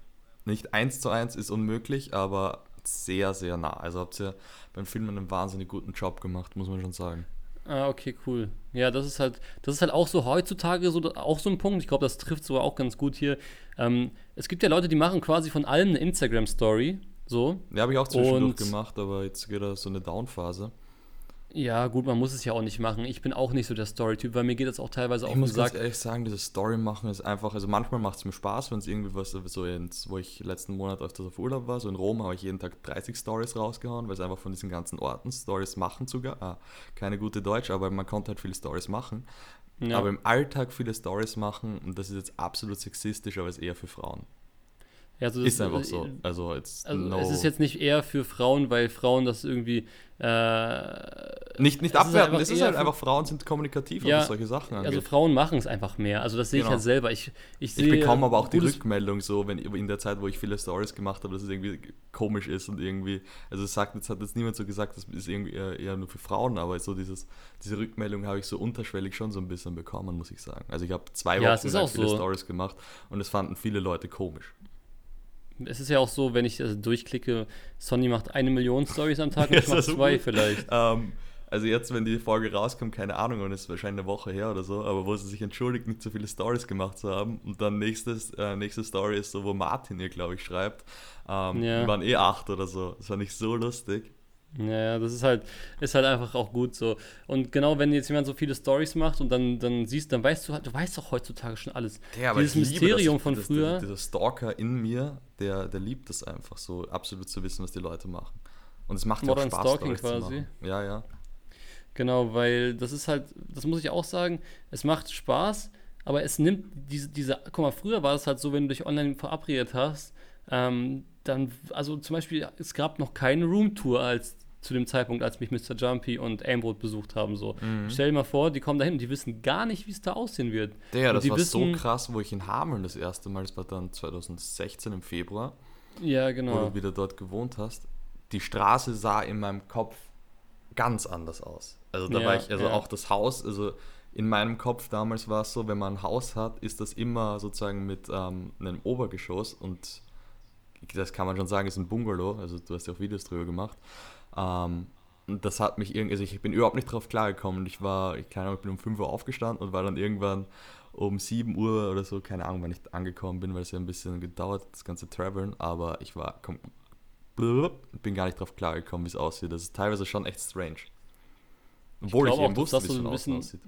nicht eins zu eins ist unmöglich, aber sehr, sehr nah. Also habt ihr beim Filmen einen wahnsinnig guten Job gemacht, muss man schon sagen. Ah, okay, cool. Ja, das ist halt, das ist halt auch so heutzutage so, auch so ein Punkt. Ich glaube, das trifft sogar auch ganz gut hier. Ähm, es gibt ja Leute, die machen quasi von allem eine Instagram-Story. So. Ja, habe ich auch zwischendurch gemacht, aber jetzt geht da so eine Down-Phase. Ja, gut, man muss es ja auch nicht machen. Ich bin auch nicht so der Story-Typ, weil mir geht das auch teilweise ich auf den Sack. Ich muss ganz ehrlich sagen, dieses Story machen ist einfach, also manchmal macht es mir Spaß, wenn es irgendwie was, so ins, wo ich letzten Monat öfters auf Urlaub war, so in Rom habe ich jeden Tag 30 Stories rausgehauen, weil es einfach von diesen ganzen Orten Stories machen sogar, ah, keine gute Deutsch, aber man konnte halt viele Stories machen. Ja. Aber im Alltag viele Stories machen, und das ist jetzt absolut sexistisch, aber es ist eher für Frauen. Ja, also ist einfach so. Also, jetzt also no. es ist jetzt nicht eher für Frauen, weil Frauen das irgendwie äh, nicht nicht abwerten. Es ist halt einfach, Frauen sind kommunikativ, ja, was solche Sachen angeht. Also Frauen machen es einfach mehr. Also das sehe genau. ich halt selber. Ich, ich, ich bekomme aber auch die Rückmeldung so, wenn in der Zeit, wo ich viele Stories gemacht habe, dass es irgendwie komisch ist und irgendwie, also es sagt, jetzt hat jetzt niemand so gesagt, das ist irgendwie eher, eher nur für Frauen, aber so dieses, diese Rückmeldung habe ich so unterschwellig schon so ein bisschen bekommen, muss ich sagen. Also ich habe zwei Wochen ja, lang viele so. Stories gemacht und es fanden viele Leute komisch es ist ja auch so, wenn ich also durchklicke, Sony macht eine Million Stories am Tag und ich mache zwei vielleicht. Ähm, also jetzt, wenn die Folge rauskommt, keine Ahnung, und es ist wahrscheinlich eine Woche her oder so, aber wo sie sich entschuldigt, nicht so viele Stories gemacht zu haben. Und dann nächstes, äh, nächste Story ist so, wo Martin ihr, glaube ich, schreibt. Ähm, ja. Die waren eh acht oder so. Das fand ich so lustig. Ja, das ist halt, ist halt einfach auch gut so. Und genau, wenn jetzt jemand so viele Stories macht und dann, dann siehst, dann weißt du halt, du weißt doch heutzutage schon alles. Ja, aber Dieses Mysterium das, von das, früher. Dieser Stalker in mir, der, der liebt es einfach so, absolut zu wissen, was die Leute machen. Und es macht ja auch Spaß, Stalking quasi. Ja, ja. Genau, weil das ist halt, das muss ich auch sagen, es macht Spaß, aber es nimmt diese, diese, guck mal, früher war es halt so, wenn du dich online verabredet hast, ähm, dann, also zum Beispiel, es gab noch keine Roomtour als zu dem Zeitpunkt, als mich Mr. Jumpy und Aimboat besucht haben. So. Mhm. Stell dir mal vor, die kommen dahin und die wissen gar nicht, wie es da aussehen wird. Ja, das war wissen, so krass, wo ich in Hameln das erste Mal, das war dann 2016 im Februar, ja, genau. wo du wieder dort gewohnt hast. Die Straße sah in meinem Kopf ganz anders aus. Also da ja, war ich, also ja. auch das Haus, also in meinem Kopf damals war es so, wenn man ein Haus hat, ist das immer sozusagen mit ähm, einem Obergeschoss und das kann man schon sagen, ist ein Bungalow, also du hast ja auch Videos drüber gemacht. Ähm, und das hat mich irgendwie, also ich bin überhaupt nicht drauf klargekommen. Ich war, ich keine Ahnung, ich bin um 5 Uhr aufgestanden und war dann irgendwann um 7 Uhr oder so, keine Ahnung, wann ich angekommen bin, weil es ja ein bisschen gedauert, das ganze Traveln, aber ich war, komm, bin gar nicht drauf klargekommen, wie es aussieht. Das ist teilweise schon echt strange. Obwohl ich, ich eben wusste, wie es so ein bisschen, aussieht.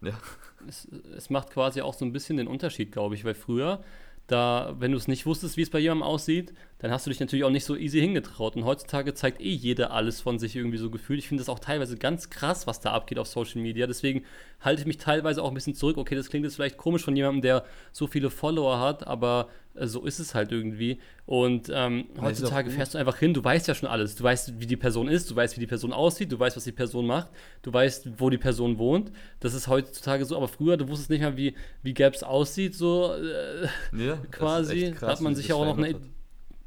Ja. Es, es macht quasi auch so ein bisschen den Unterschied, glaube ich, weil früher da, wenn du es nicht wusstest, wie es bei jemandem aussieht, dann hast du dich natürlich auch nicht so easy hingetraut. Und heutzutage zeigt eh jeder alles von sich irgendwie so gefühlt. Ich finde das auch teilweise ganz krass, was da abgeht auf Social Media. Deswegen halte ich mich teilweise auch ein bisschen zurück. Okay, das klingt jetzt vielleicht komisch von jemandem, der so viele Follower hat, aber äh, so ist es halt irgendwie. Und ähm, heutzutage fährst du einfach hin, du weißt ja schon alles. Du weißt, wie die Person ist, du weißt, wie die Person aussieht, du weißt, was die Person macht, du weißt, wo die Person wohnt. Das ist heutzutage so, aber früher, du wusstest nicht mal, wie, wie Gaps aussieht, so äh, ja, quasi. Krass, hat man sich ja auch noch eine. Hat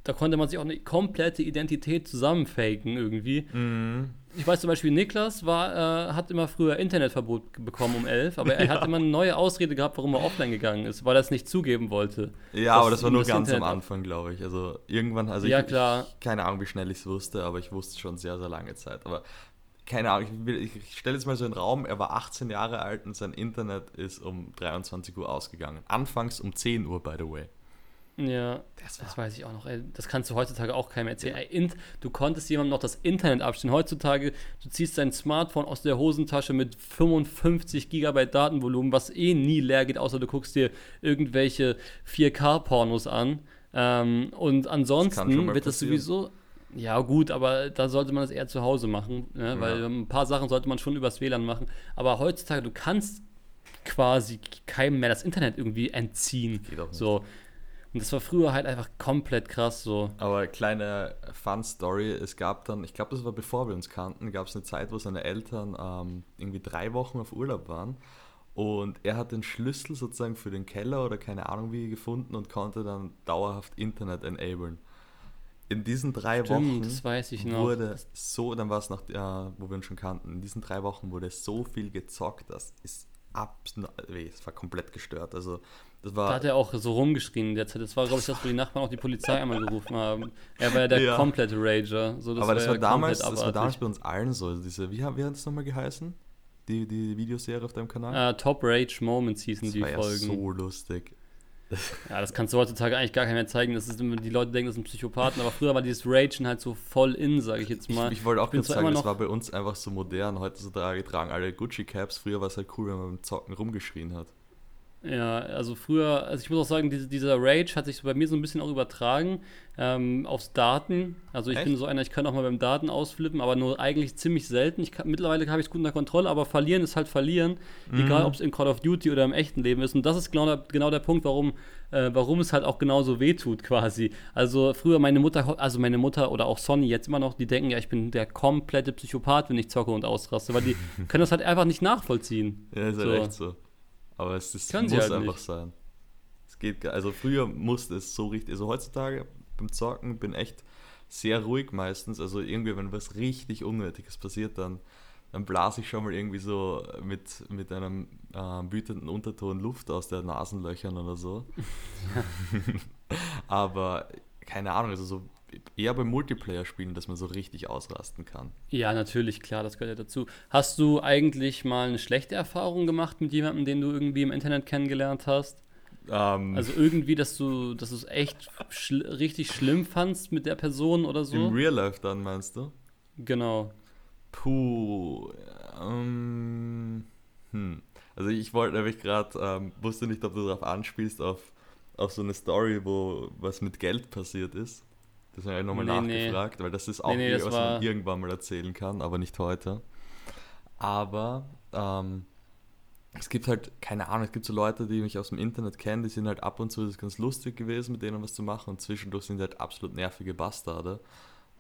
da konnte man sich auch eine komplette Identität zusammenfaken irgendwie. Mhm. Ich weiß zum Beispiel, Niklas war, äh, hat immer früher Internetverbot bekommen um 11, aber er ja. hat immer eine neue Ausrede gehabt, warum er offline gegangen ist, weil er es nicht zugeben wollte. Ja, aber das war nur das ganz Internet am Anfang, glaube ich. Also irgendwann, also ja, ich, klar. Ich, keine Ahnung, wie schnell ich es wusste, aber ich wusste schon sehr, sehr lange Zeit. Aber keine Ahnung, ich, ich stelle jetzt mal so einen Raum, er war 18 Jahre alt und sein Internet ist um 23 Uhr ausgegangen. Anfangs um 10 Uhr, by the way. Ja, das, das, weiß ich auch noch. Ey, das kannst du heutzutage auch keinem erzählen. Ja. Ey, du konntest jemandem noch das Internet abstellen. Heutzutage, du ziehst dein Smartphone aus der Hosentasche mit 55 Gigabyte Datenvolumen, was eh nie leer geht, außer du guckst dir irgendwelche 4K-Pornos an. Ähm, und ansonsten das wird das sowieso. Ja, gut, aber da sollte man das eher zu Hause machen, ne? ja. weil ein paar Sachen sollte man schon übers WLAN machen. Aber heutzutage, du kannst quasi keinem mehr das Internet irgendwie entziehen. Geht auch nicht. So. Und das war früher halt einfach komplett krass so. Aber kleine Fun-Story, es gab dann, ich glaube, das war bevor wir uns kannten, gab es eine Zeit, wo seine Eltern ähm, irgendwie drei Wochen auf Urlaub waren. Und er hat den Schlüssel sozusagen für den Keller oder keine Ahnung wie gefunden und konnte dann dauerhaft Internet enablen. In diesen drei Stimmt, Wochen wurde so, dann war es noch, äh, wo wir uns schon kannten, in diesen drei Wochen wurde so viel gezockt, das ist absolut, es war komplett gestört. Also das war, da hat er auch so rumgeschrien in der Zeit. Das war, glaube ich, das, wo die Nachbarn auch die Polizei einmal gerufen haben. Er war ja der ja. komplette Rager. So, das Aber das war, ja damals, das war damals bei uns allen so. Diese, wie, wie hat es nochmal geheißen? Die, die Videoserie auf deinem Kanal? Uh, Top Rage Moments hießen das die war Folgen. Ja so lustig. Ja, das kannst du heutzutage eigentlich gar keiner mehr zeigen. Das ist immer, die Leute denken, das sind Psychopathen, aber früher war dieses Ragen halt so voll in, sage ich jetzt mal. Ich, ich wollte auch gerade sagen, das war bei uns einfach so modern. Heutzutage tragen alle Gucci-Caps. Früher war es halt cool, wenn man beim Zocken rumgeschrien hat. Ja, also früher, also ich muss auch sagen, diese, dieser Rage hat sich bei mir so ein bisschen auch übertragen ähm, aufs Daten. Also ich Echt? bin so einer, ich kann auch mal beim Daten ausflippen, aber nur eigentlich ziemlich selten. Ich kann, mittlerweile habe ich es gut unter Kontrolle, aber verlieren ist halt verlieren, mhm. egal ob es in Call of Duty oder im echten Leben ist. Und das ist genau der, genau der Punkt, warum, äh, warum es halt auch genauso wehtut quasi. Also früher meine Mutter, also meine Mutter oder auch Sonny jetzt immer noch, die denken ja, ich bin der komplette Psychopath, wenn ich zocke und ausraste, weil die können das halt einfach nicht nachvollziehen. Ja, ist halt so. echt so. Aber es, es muss halt einfach nicht. sein. Es geht, also früher musste es so richtig, also heutzutage beim Zocken bin echt sehr ruhig meistens. Also irgendwie, wenn was richtig Unnötiges passiert, dann, dann blase ich schon mal irgendwie so mit, mit einem äh, wütenden Unterton Luft aus der Nasenlöchern oder so. Aber keine Ahnung, also so eher beim Multiplayer-Spielen, dass man so richtig ausrasten kann. Ja, natürlich, klar, das gehört ja dazu. Hast du eigentlich mal eine schlechte Erfahrung gemacht mit jemandem, den du irgendwie im Internet kennengelernt hast? Ähm. also irgendwie, dass du, dass du es echt schl richtig schlimm fandst mit der Person oder so? Im Real Life dann meinst du? Genau. Puh. Um, hm. Also ich wollte nämlich gerade, ähm, wusste nicht, ob du darauf anspielst, auf, auf so eine Story, wo was mit Geld passiert ist. Deswegen habe ich nochmal nee, nachgefragt, nee. weil das ist auch nee, nee, was man irgendwann mal erzählen kann, aber nicht heute. Aber ähm, es gibt halt, keine Ahnung, es gibt so Leute, die mich aus dem Internet kennen, die sind halt ab und zu das ganz lustig gewesen, mit denen was zu machen und zwischendurch sind halt absolut nervige Bastarde.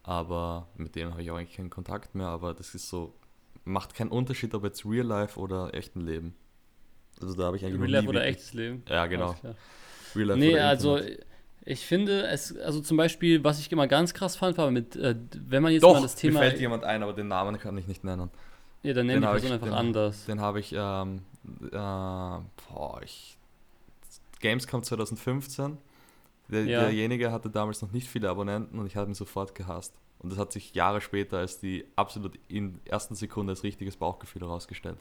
Aber mit denen habe ich auch eigentlich keinen Kontakt mehr, aber das ist so, macht keinen Unterschied, ob jetzt Real Life oder echten Leben. Also da habe ich eigentlich Real Life oder echtes Leben? Ja, genau. Real Life nee, also Internet. Ich finde es, also zum Beispiel, was ich immer ganz krass fand, war mit, äh, wenn man jetzt Doch, mal das Thema. Mir fällt jemand ein, aber den Namen kann ich nicht nennen. Ja, dann nenn die Person ich, einfach den, anders. Den habe ich, ähm, äh, boah, ich. Gamescom 2015. Der, ja. Derjenige hatte damals noch nicht viele Abonnenten und ich habe ihn sofort gehasst. Und das hat sich Jahre später als die absolut in ersten Sekunde als richtiges Bauchgefühl herausgestellt.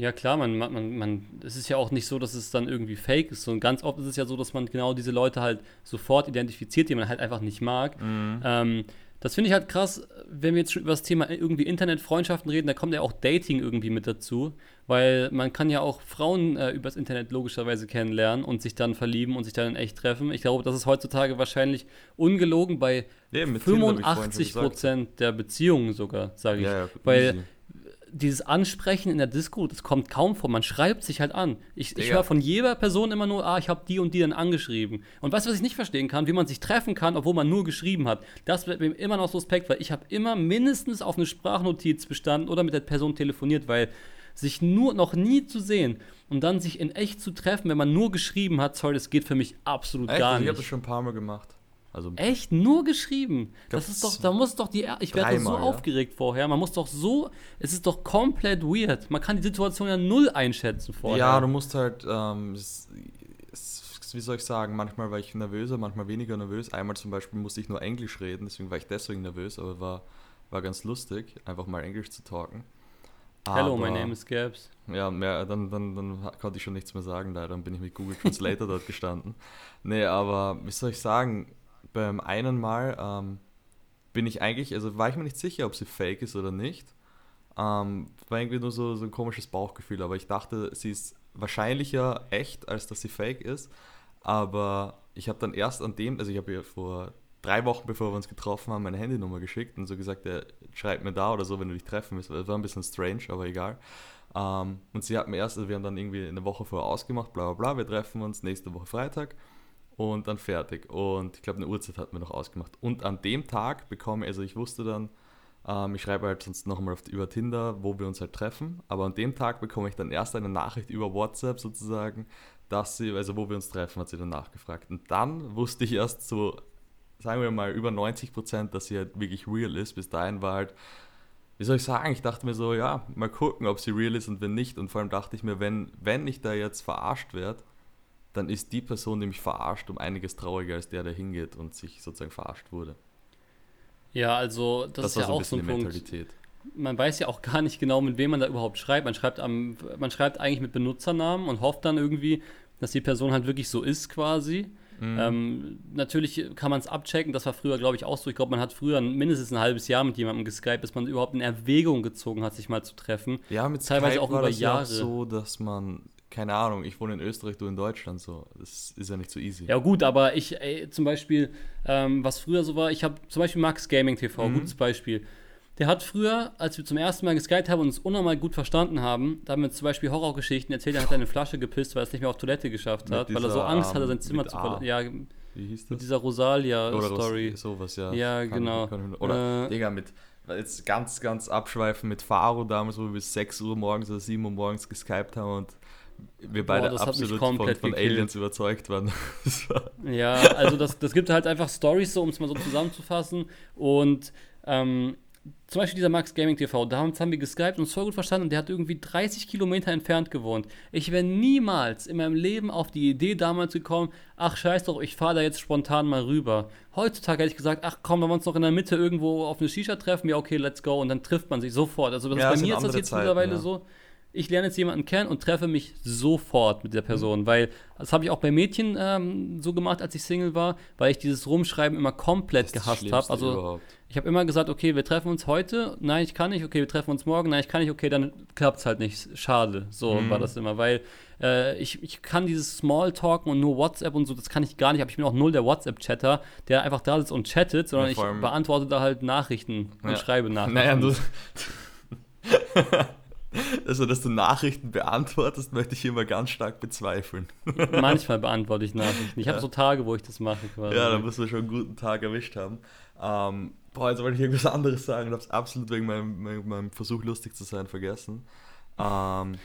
Ja, klar, man, man, man, es ist ja auch nicht so, dass es dann irgendwie fake ist. Und ganz oft ist es ja so, dass man genau diese Leute halt sofort identifiziert, die man halt einfach nicht mag. Mhm. Ähm, das finde ich halt krass, wenn wir jetzt schon über das Thema irgendwie Internetfreundschaften reden, da kommt ja auch Dating irgendwie mit dazu, weil man kann ja auch Frauen äh, übers Internet logischerweise kennenlernen und sich dann verlieben und sich dann in echt treffen. Ich glaube, das ist heutzutage wahrscheinlich ungelogen bei ja, 85 Prozent der Beziehungen sogar, sage ich. Ja, ja, weil easy dieses Ansprechen in der Disco, das kommt kaum vor. Man schreibt sich halt an. Ich, ich höre von jeder Person immer nur, ah, ich habe die und die dann angeschrieben. Und weißt du, was ich nicht verstehen kann? Wie man sich treffen kann, obwohl man nur geschrieben hat. Das wird mir immer noch suspekt, weil ich habe immer mindestens auf eine Sprachnotiz bestanden oder mit der Person telefoniert, weil sich nur noch nie zu sehen und dann sich in echt zu treffen, wenn man nur geschrieben hat, sorry, das geht für mich absolut echt? gar nicht. Ich habe das schon ein paar Mal gemacht. Also Echt? Nur geschrieben? Das ist doch, da muss doch die, ich werde so ja. aufgeregt vorher, man muss doch so, es ist doch komplett weird. Man kann die Situation ja null einschätzen vorher. Ja, du musst halt, ähm, es, es, wie soll ich sagen, manchmal war ich nervöser, manchmal weniger nervös. Einmal zum Beispiel musste ich nur Englisch reden, deswegen war ich deswegen nervös, aber war, war ganz lustig, einfach mal Englisch zu talken. Hello, my name is Gabs. Ja, mehr, dann, dann, dann konnte ich schon nichts mehr sagen, leider. Dann bin ich mit Google Translator dort gestanden. Nee, aber wie soll ich sagen, beim einen Mal ähm, bin ich eigentlich, also war ich mir nicht sicher, ob sie fake ist oder nicht. Ähm, war irgendwie nur so, so ein komisches Bauchgefühl, aber ich dachte, sie ist wahrscheinlicher echt, als dass sie fake ist. Aber ich habe dann erst an dem, also ich habe ihr vor drei Wochen, bevor wir uns getroffen haben, meine Handynummer geschickt und so gesagt, er schreibt mir da oder so, wenn du dich treffen willst. Das war ein bisschen strange, aber egal. Ähm, und sie hat mir erst, also wir haben dann irgendwie eine Woche vorher ausgemacht, bla bla bla, wir treffen uns nächste Woche Freitag und dann fertig. Und ich glaube, eine Uhrzeit hatten wir noch ausgemacht. Und an dem Tag bekomme ich, also ich wusste dann, ähm, ich schreibe halt sonst nochmal über Tinder, wo wir uns halt treffen. Aber an dem Tag bekomme ich dann erst eine Nachricht über WhatsApp sozusagen, dass sie, also wo wir uns treffen, hat sie dann nachgefragt. Und dann wusste ich erst so, sagen wir mal, über 90 Prozent, dass sie halt wirklich real ist. Bis dahin war halt, wie soll ich sagen, ich dachte mir so, ja, mal gucken, ob sie real ist und wenn nicht. Und vor allem dachte ich mir, wenn, wenn ich da jetzt verarscht werde, dann ist die Person, mich verarscht, um einiges trauriger als der, der hingeht und sich sozusagen verarscht wurde. Ja, also das, das ist ja so auch so ein Punkt. Mentalität. Man weiß ja auch gar nicht genau, mit wem man da überhaupt schreibt. Man schreibt, am, man schreibt eigentlich mit Benutzernamen und hofft dann irgendwie, dass die Person halt wirklich so ist quasi. Mhm. Ähm, natürlich kann man es abchecken, das war früher, glaube ich, auch so. Ich glaube, man hat früher mindestens ein halbes Jahr mit jemandem geskypt, bis man überhaupt in Erwägung gezogen hat, sich mal zu treffen. Ja, mit Teilweise Skype auch über Jahre. Ja so, dass man keine Ahnung, ich wohne in Österreich, du in Deutschland, so. Das ist ja nicht so easy. Ja, gut, aber ich, ey, zum Beispiel, ähm, was früher so war, ich habe zum Beispiel Max Gaming TV, mhm. gutes Beispiel. Der hat früher, als wir zum ersten Mal geskypt haben und uns unnormal gut verstanden haben, da haben wir zum Beispiel Horrorgeschichten erzählt, er hat eine Flasche gepisst, weil er es nicht mehr auf Toilette geschafft hat, weil er so Angst hatte, sein Zimmer zu verlassen. Ja, wie hieß das? Mit dieser Rosalia-Story. Sowas, ja. Ja, kann, genau. Kann, oder, äh, Digga, mit, jetzt ganz, ganz abschweifen mit Faro damals, wo wir bis 6 Uhr morgens oder 7 Uhr morgens geskypt haben und wir beide Boah, absolut von, von Aliens überzeugt waren. ja, also das, das gibt halt einfach Stories, so, um es mal so zusammenzufassen. Und ähm, zum Beispiel dieser Max Gaming TV, damals haben wir geskypt und uns voll gut verstanden und der hat irgendwie 30 Kilometer entfernt gewohnt. Ich wäre niemals in meinem Leben auf die Idee damals gekommen, ach scheiß doch, ich fahre da jetzt spontan mal rüber. Heutzutage hätte ich gesagt, ach komm, wenn wir uns noch in der Mitte irgendwo auf eine Shisha treffen, ja okay, let's go und dann trifft man sich sofort. Also ja, bei mir ist das jetzt Zeiten, mittlerweile ja. so ich lerne jetzt jemanden kennen und treffe mich sofort mit der Person, mhm. weil das habe ich auch bei Mädchen ähm, so gemacht, als ich Single war, weil ich dieses Rumschreiben immer komplett gehasst habe. Also überhaupt. ich habe immer gesagt, okay, wir treffen uns heute, nein, ich kann nicht, okay, wir treffen uns morgen, nein, ich kann nicht, okay, dann klappt es halt nicht. Schade, so mhm. war das immer, weil äh, ich, ich kann dieses Smalltalken und nur WhatsApp und so, das kann ich gar nicht, aber ich bin auch null der WhatsApp-Chatter, der einfach da sitzt und chattet, sondern ja, ich beantworte da halt Nachrichten und ja. schreibe Nachrichten. Naja, du Also, dass du Nachrichten beantwortest, möchte ich immer ganz stark bezweifeln. Manchmal beantworte ich Nachrichten. Ich ja. habe so Tage, wo ich das mache quasi. Ja, da musst du schon einen guten Tag erwischt haben. Ähm, boah, jetzt wollte ich irgendwas anderes sagen und habe es absolut wegen meinem, meinem, meinem, Versuch, lustig zu sein, vergessen. Ähm,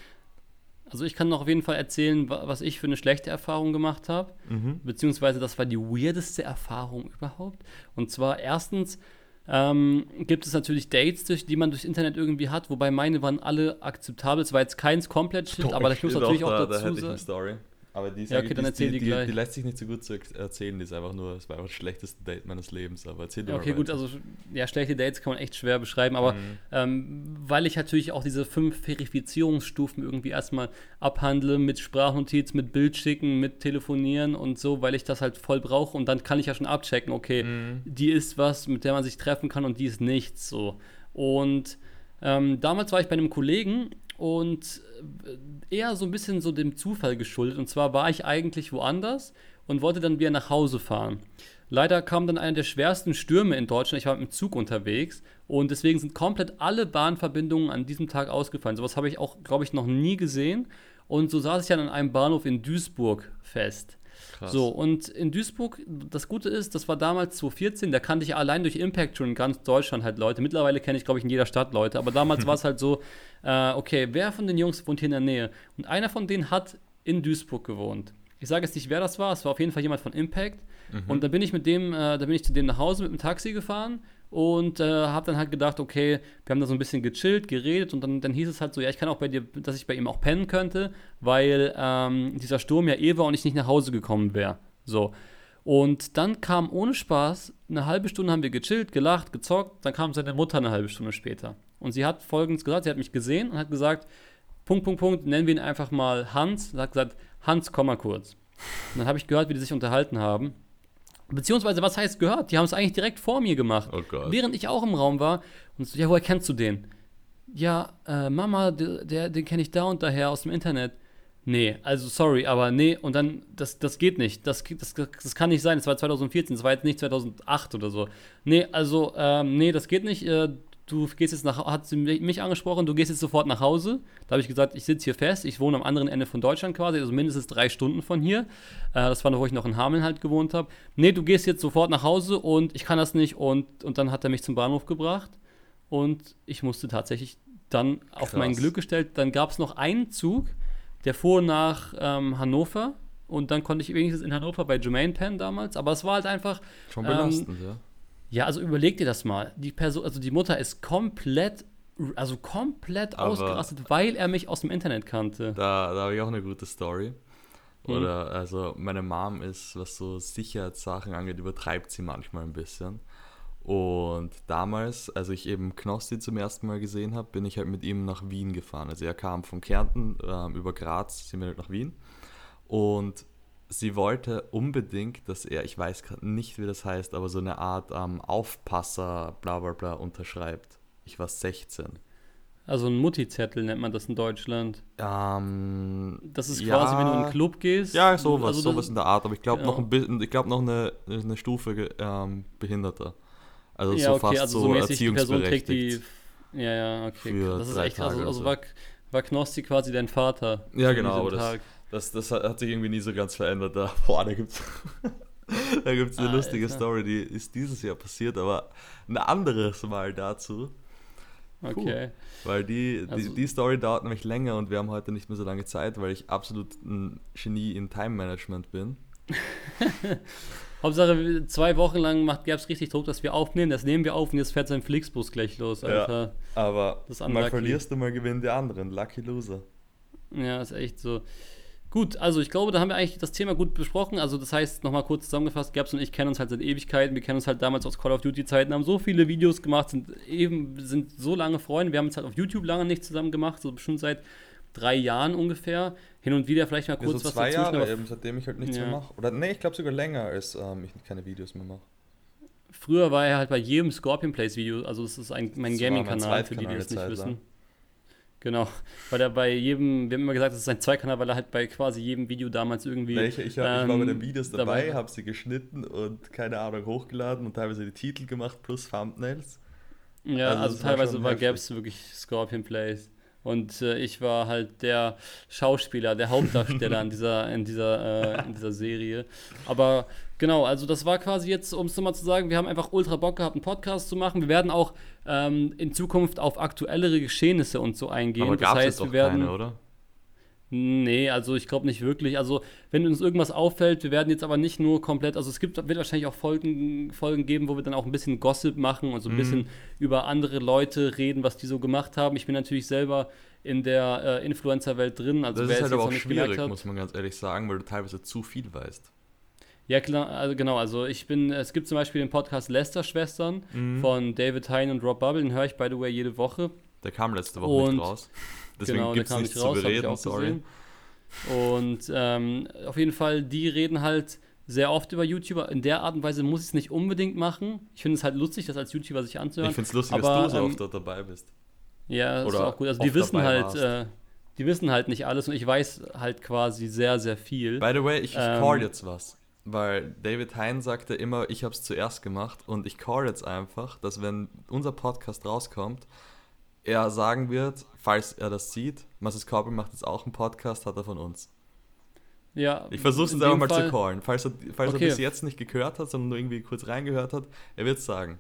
also ich kann noch auf jeden Fall erzählen, was ich für eine schlechte Erfahrung gemacht habe. Mhm. Beziehungsweise das war die weirdeste Erfahrung überhaupt. Und zwar erstens ähm, gibt es natürlich Dates, durch, die man durchs Internet irgendwie hat, wobei meine waren alle akzeptabel. Es war jetzt keins komplett shit, aber da muss natürlich auch, auch dazu da ich Story. Aber die, ja, okay, dann erzähl die, die, die, die, lässt sich nicht so gut zu erzählen, die ist einfach nur, es war einfach das schlechteste Date meines Lebens, aber erzähl ja, Okay, gut, also ja, schlechte Dates kann man echt schwer beschreiben, aber mhm. ähm, weil ich natürlich auch diese fünf Verifizierungsstufen irgendwie erstmal abhandle mit Sprachnotiz, mit Bildschicken, mit Telefonieren und so, weil ich das halt voll brauche und dann kann ich ja schon abchecken, okay, mhm. die ist was, mit der man sich treffen kann und die ist nichts so. Und ähm, damals war ich bei einem Kollegen und äh, eher so ein bisschen so dem Zufall geschuldet. Und zwar war ich eigentlich woanders und wollte dann wieder nach Hause fahren. Leider kam dann einer der schwersten Stürme in Deutschland. Ich war mit dem Zug unterwegs und deswegen sind komplett alle Bahnverbindungen an diesem Tag ausgefallen. Sowas habe ich auch, glaube ich, noch nie gesehen. Und so saß ich dann an einem Bahnhof in Duisburg fest. Krass. So, und in Duisburg, das Gute ist, das war damals 2014, da kannte ich allein durch Impact schon in ganz Deutschland halt Leute. Mittlerweile kenne ich, glaube ich, in jeder Stadt Leute, aber damals war es halt so, äh, okay, wer von den Jungs wohnt hier in der Nähe? Und einer von denen hat in Duisburg gewohnt. Ich sage jetzt nicht, wer das war, es war auf jeden Fall jemand von Impact. Mhm. Und da bin ich mit dem, äh, da bin ich zu dem nach Hause mit dem Taxi gefahren und äh, habe dann halt gedacht, okay, wir haben da so ein bisschen gechillt, geredet und dann, dann hieß es halt so, ja, ich kann auch bei dir, dass ich bei ihm auch pennen könnte, weil ähm, dieser Sturm ja eh war und ich nicht nach Hause gekommen wäre. So. Und dann kam ohne Spaß, eine halbe Stunde haben wir gechillt, gelacht, gezockt, dann kam seine Mutter eine halbe Stunde später. Und sie hat folgendes gesagt, sie hat mich gesehen und hat gesagt, Punkt, Punkt, Punkt, nennen wir ihn einfach mal Hans. Sie hat gesagt, Hans, komm mal kurz. Und dann habe ich gehört, wie die sich unterhalten haben. Beziehungsweise, was heißt gehört? Die haben es eigentlich direkt vor mir gemacht. Oh während ich auch im Raum war. Und so, ja, woher kennst du den? Ja, äh, Mama, der, der den kenne ich da und daher aus dem Internet. Nee, also sorry, aber nee, und dann, das, das geht nicht. Das, das, das kann nicht sein. Das war 2014, das war jetzt nicht 2008 oder so. Nee, also, ähm, nee, das geht nicht. Äh, du gehst jetzt nach, hat sie mich angesprochen, du gehst jetzt sofort nach Hause. Da habe ich gesagt, ich sitze hier fest, ich wohne am anderen Ende von Deutschland quasi, also mindestens drei Stunden von hier. Äh, das war noch, wo ich noch in Hameln halt gewohnt habe. Nee, du gehst jetzt sofort nach Hause und ich kann das nicht. Und, und dann hat er mich zum Bahnhof gebracht und ich musste tatsächlich dann Krass. auf mein Glück gestellt. Dann gab es noch einen Zug, der fuhr nach ähm, Hannover. Und dann konnte ich wenigstens in Hannover bei Jermaine pennen damals. Aber es war halt einfach. Schon belastend, ähm, ja ja, also überleg dir das mal. Die Person, also die Mutter ist komplett, also komplett Aber ausgerastet, weil er mich aus dem Internet kannte. Da, da habe ich auch eine gute Story. Hm. Oder, mhm. also, meine Mom ist, was so Sicherheitssachen angeht, übertreibt sie manchmal ein bisschen. Und damals, als ich eben Knossi zum ersten Mal gesehen habe, bin ich halt mit ihm nach Wien gefahren. Also er kam von Kärnten äh, über Graz, sind wir halt nach Wien. Und sie wollte unbedingt, dass er, ich weiß gerade nicht, wie das heißt, aber so eine Art ähm, Aufpasser, bla bla bla, unterschreibt. Ich war 16. Also ein Mutti-Zettel nennt man das in Deutschland. Ähm, das ist ja, quasi, wenn du in einen Club gehst. Ja, sowas, also sowas in der Art. Aber ich glaube ja. noch ein bisschen, ich glaube noch eine, eine Stufe ähm, behinderter. Also ja, so okay, fast also so, so erziehungsberechtigt. Die, ja, ja, okay. Das ist echt, also, also war, war Knossi quasi dein Vater. Ja, genau, das, das, das, hat sich irgendwie nie so ganz verändert. Da, boah, da gibt's da gibt's eine ah, lustige Alter. Story, die ist dieses Jahr passiert, aber ein anderes Mal dazu. Okay. Weil die, also, die, die, Story dauert nämlich länger und wir haben heute nicht mehr so lange Zeit, weil ich absolut ein Genie in Time Management bin. Hauptsache, zwei Wochen lang gab es richtig Druck, dass wir aufnehmen. Das nehmen wir auf und jetzt fährt sein Flixbus gleich los, Alter. Ja, aber mal verlierst du, mal gewinnen die anderen. Lucky Loser. Ja, ist echt so. Gut, also ich glaube, da haben wir eigentlich das Thema gut besprochen. Also das heißt, nochmal kurz zusammengefasst, Gabs und ich kennen uns halt seit Ewigkeiten. Wir kennen uns halt damals aus Call of Duty-Zeiten, haben so viele Videos gemacht, sind eben, sind so lange Freunde. Wir haben uns halt auf YouTube lange nicht zusammen gemacht, so bestimmt seit drei Jahren ungefähr. Hin und wieder vielleicht mal kurz ja, so was zwei dazwischen. Jahre eben, seitdem ich halt nichts ja. mehr mache. Oder nee, ich glaube sogar länger, als ähm, ich keine Videos mehr mache. Früher war er halt bei jedem Scorpion Plays Video, also das ist ein, mein Gaming-Kanal, für die, die das nicht wissen. Lang. Genau, weil er bei jedem, wir haben immer gesagt, das ist ein Zweikanal, weil er halt bei quasi jedem Video damals irgendwie. Welche? Ich, hab, ähm, ich war bei den ähm, Videos dabei, dabei. habe sie geschnitten und keine Ahnung hochgeladen und teilweise die Titel gemacht plus Thumbnails. Ja, also, also teilweise war, gab es wirklich Scorpion Plays. Und äh, ich war halt der Schauspieler, der Hauptdarsteller in dieser, in, dieser, äh, in dieser Serie. Aber genau, also das war quasi jetzt, um es nochmal zu sagen, wir haben einfach ultra Bock gehabt, einen Podcast zu machen. Wir werden auch ähm, in Zukunft auf aktuellere Geschehnisse und so eingehen. Aber das heißt, wir werden. Keine, oder? Nee, also ich glaube nicht wirklich. Also, wenn uns irgendwas auffällt, wir werden jetzt aber nicht nur komplett, also es gibt, wird wahrscheinlich auch Folgen, Folgen geben, wo wir dann auch ein bisschen Gossip machen und so ein mhm. bisschen über andere Leute reden, was die so gemacht haben. Ich bin natürlich selber in der äh, Influencer-Welt drin. Also das ist halt aber auch schwierig, hat, muss man ganz ehrlich sagen, weil du teilweise zu viel weißt. Ja, klar, also genau. Also ich bin, es gibt zum Beispiel den Podcast Lester-Schwestern mhm. von David Hein und Rob Bubble, den höre ich, by the way, jede Woche. Der kam letzte Woche und, nicht raus. Deswegen genau, gibt es nichts raus, zu bereden, sorry. Und ähm, auf jeden Fall, die reden halt sehr oft über YouTuber. In der Art und Weise muss ich es nicht unbedingt machen. Ich finde es halt lustig, das als YouTuber sich anzuhören. Ich finde es lustig, aber, dass du so ähm, oft dort dabei bist. Ja, Oder ist auch gut. Also die wissen halt, äh, die wissen halt nicht alles und ich weiß halt quasi sehr, sehr viel. By the way, ich, ich ähm, call jetzt was. Weil David Hein sagte immer, ich habe es zuerst gemacht und ich call jetzt einfach, dass wenn unser Podcast rauskommt, er sagen wird, falls er das sieht, Mrs. Corbin macht jetzt auch einen Podcast, hat er von uns. Ja. Ich versuche es jetzt einfach mal Fall. zu callen. Falls er, falls okay. er bis jetzt nicht gehört hat, sondern nur irgendwie kurz reingehört hat, er wird es sagen.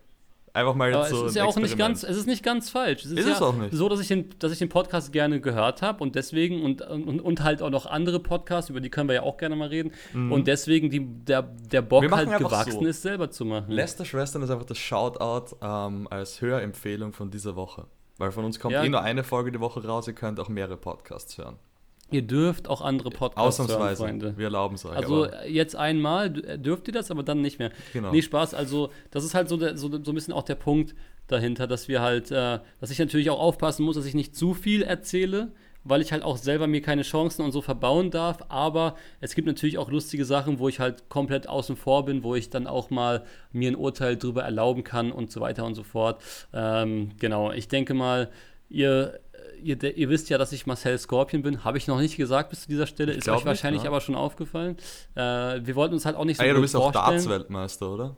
Einfach mal jetzt Aber so. Es ist ja auch nicht ganz, es ist nicht ganz falsch. Es ist, ist ja es auch nicht. so, dass ich den, dass ich den Podcast gerne gehört habe und deswegen und, und, und halt auch noch andere Podcasts, über die können wir ja auch gerne mal reden. Mhm. Und deswegen die, der, der Bock halt gewachsen so. ist, selber zu machen. Lester Schwestern ist einfach das Shoutout ähm, als Hörempfehlung von dieser Woche. Weil von uns kommt ja. eh nur eine Folge die Woche raus, ihr könnt auch mehrere Podcasts hören. Ihr dürft auch andere Podcasts Ausnahmsweise, hören, Freunde. Wir erlauben es euch. Also jetzt einmal dürft ihr das, aber dann nicht mehr. Genau. Nee, Spaß. Also das ist halt so, der, so, so ein bisschen auch der Punkt dahinter, dass wir halt, äh, dass ich natürlich auch aufpassen muss, dass ich nicht zu viel erzähle, weil ich halt auch selber mir keine Chancen und so verbauen darf. Aber es gibt natürlich auch lustige Sachen, wo ich halt komplett außen vor bin, wo ich dann auch mal mir ein Urteil drüber erlauben kann und so weiter und so fort. Ähm, genau, ich denke mal, ihr Ihr, ihr, wisst ja, dass ich Marcel Scorpion bin. Habe ich noch nicht gesagt bis zu dieser Stelle. Ich ist euch wahrscheinlich nicht, aber schon aufgefallen. Äh, wir wollten uns halt auch nicht so ah, ja, du bist vorstellen. auch Darts-Weltmeister, oder?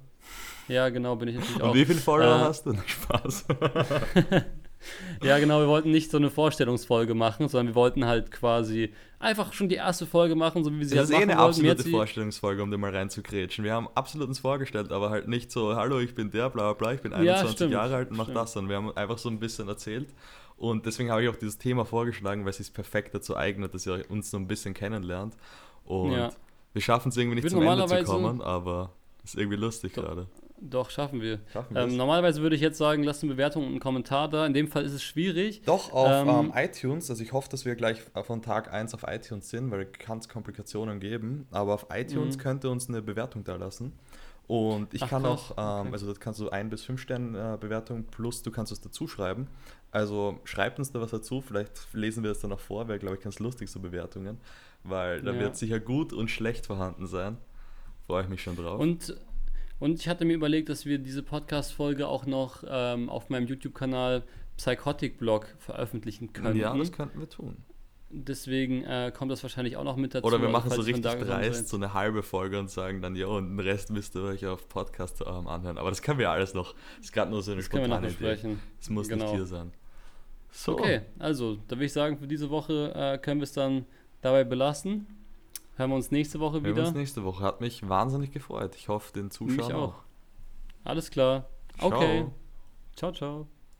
Ja, genau, bin ich natürlich auch. Und wie viele Follower äh, hast du? Spaß. ja, genau, wir wollten nicht so eine Vorstellungsfolge machen, sondern wir wollten halt quasi einfach schon die erste Folge machen, so wie wir sie das halt machen Das ist eh eine absolute Vorstellungsfolge, um dir mal reinzugrätschen. Wir haben absolut uns vorgestellt, aber halt nicht so, hallo, ich bin der, bla bla bla, ich bin 21 ja, Jahre alt und mach das, sondern wir haben einfach so ein bisschen erzählt. Und deswegen habe ich auch dieses Thema vorgeschlagen, weil es sich perfekt dazu eignet, dass ihr uns so ein bisschen kennenlernt. Und ja. wir schaffen es irgendwie nicht zum Ende zu kommen, aber ist irgendwie lustig gerade. Doch, schaffen wir. Schaffen ähm, normalerweise würde ich jetzt sagen, lasst eine Bewertung und einen Kommentar da. In dem Fall ist es schwierig. Doch, auf ähm, ähm, iTunes. Also ich hoffe, dass wir gleich von Tag 1 auf iTunes sind, weil kann es Komplikationen geben. Aber auf iTunes mhm. könnt ihr uns eine Bewertung da lassen. Und ich Ach, kann auch, ähm, okay. also das kannst du ein bis fünf Sterne äh, Bewertung plus du kannst es dazu schreiben. Also schreibt uns da was dazu, vielleicht lesen wir das dann noch vor, wäre glaube ich ganz lustig, so Bewertungen, weil da ja. wird sicher gut und schlecht vorhanden sein. Freue ich mich schon drauf. Und, und ich hatte mir überlegt, dass wir diese Podcast-Folge auch noch ähm, auf meinem YouTube-Kanal Psychotic Blog veröffentlichen können. Ja, das könnten wir tun. Deswegen äh, kommt das wahrscheinlich auch noch mit dazu. Oder wir machen so richtig dreist, so eine halbe Folge und sagen dann, ja, und den Rest müsst ihr euch auf Podcast ähm, anhören. Aber das können wir alles noch. Das ist gerade nur so eine das spontane Idee. Das muss genau. nicht hier sein. So. Okay, also, da würde ich sagen, für diese Woche äh, können wir es dann dabei belassen. Hören wir uns nächste Woche wieder. Hören wir uns nächste Woche. Hat mich wahnsinnig gefreut. Ich hoffe, den Zuschauern mich auch. auch. Alles klar. Ciao. Okay. Ciao, ciao.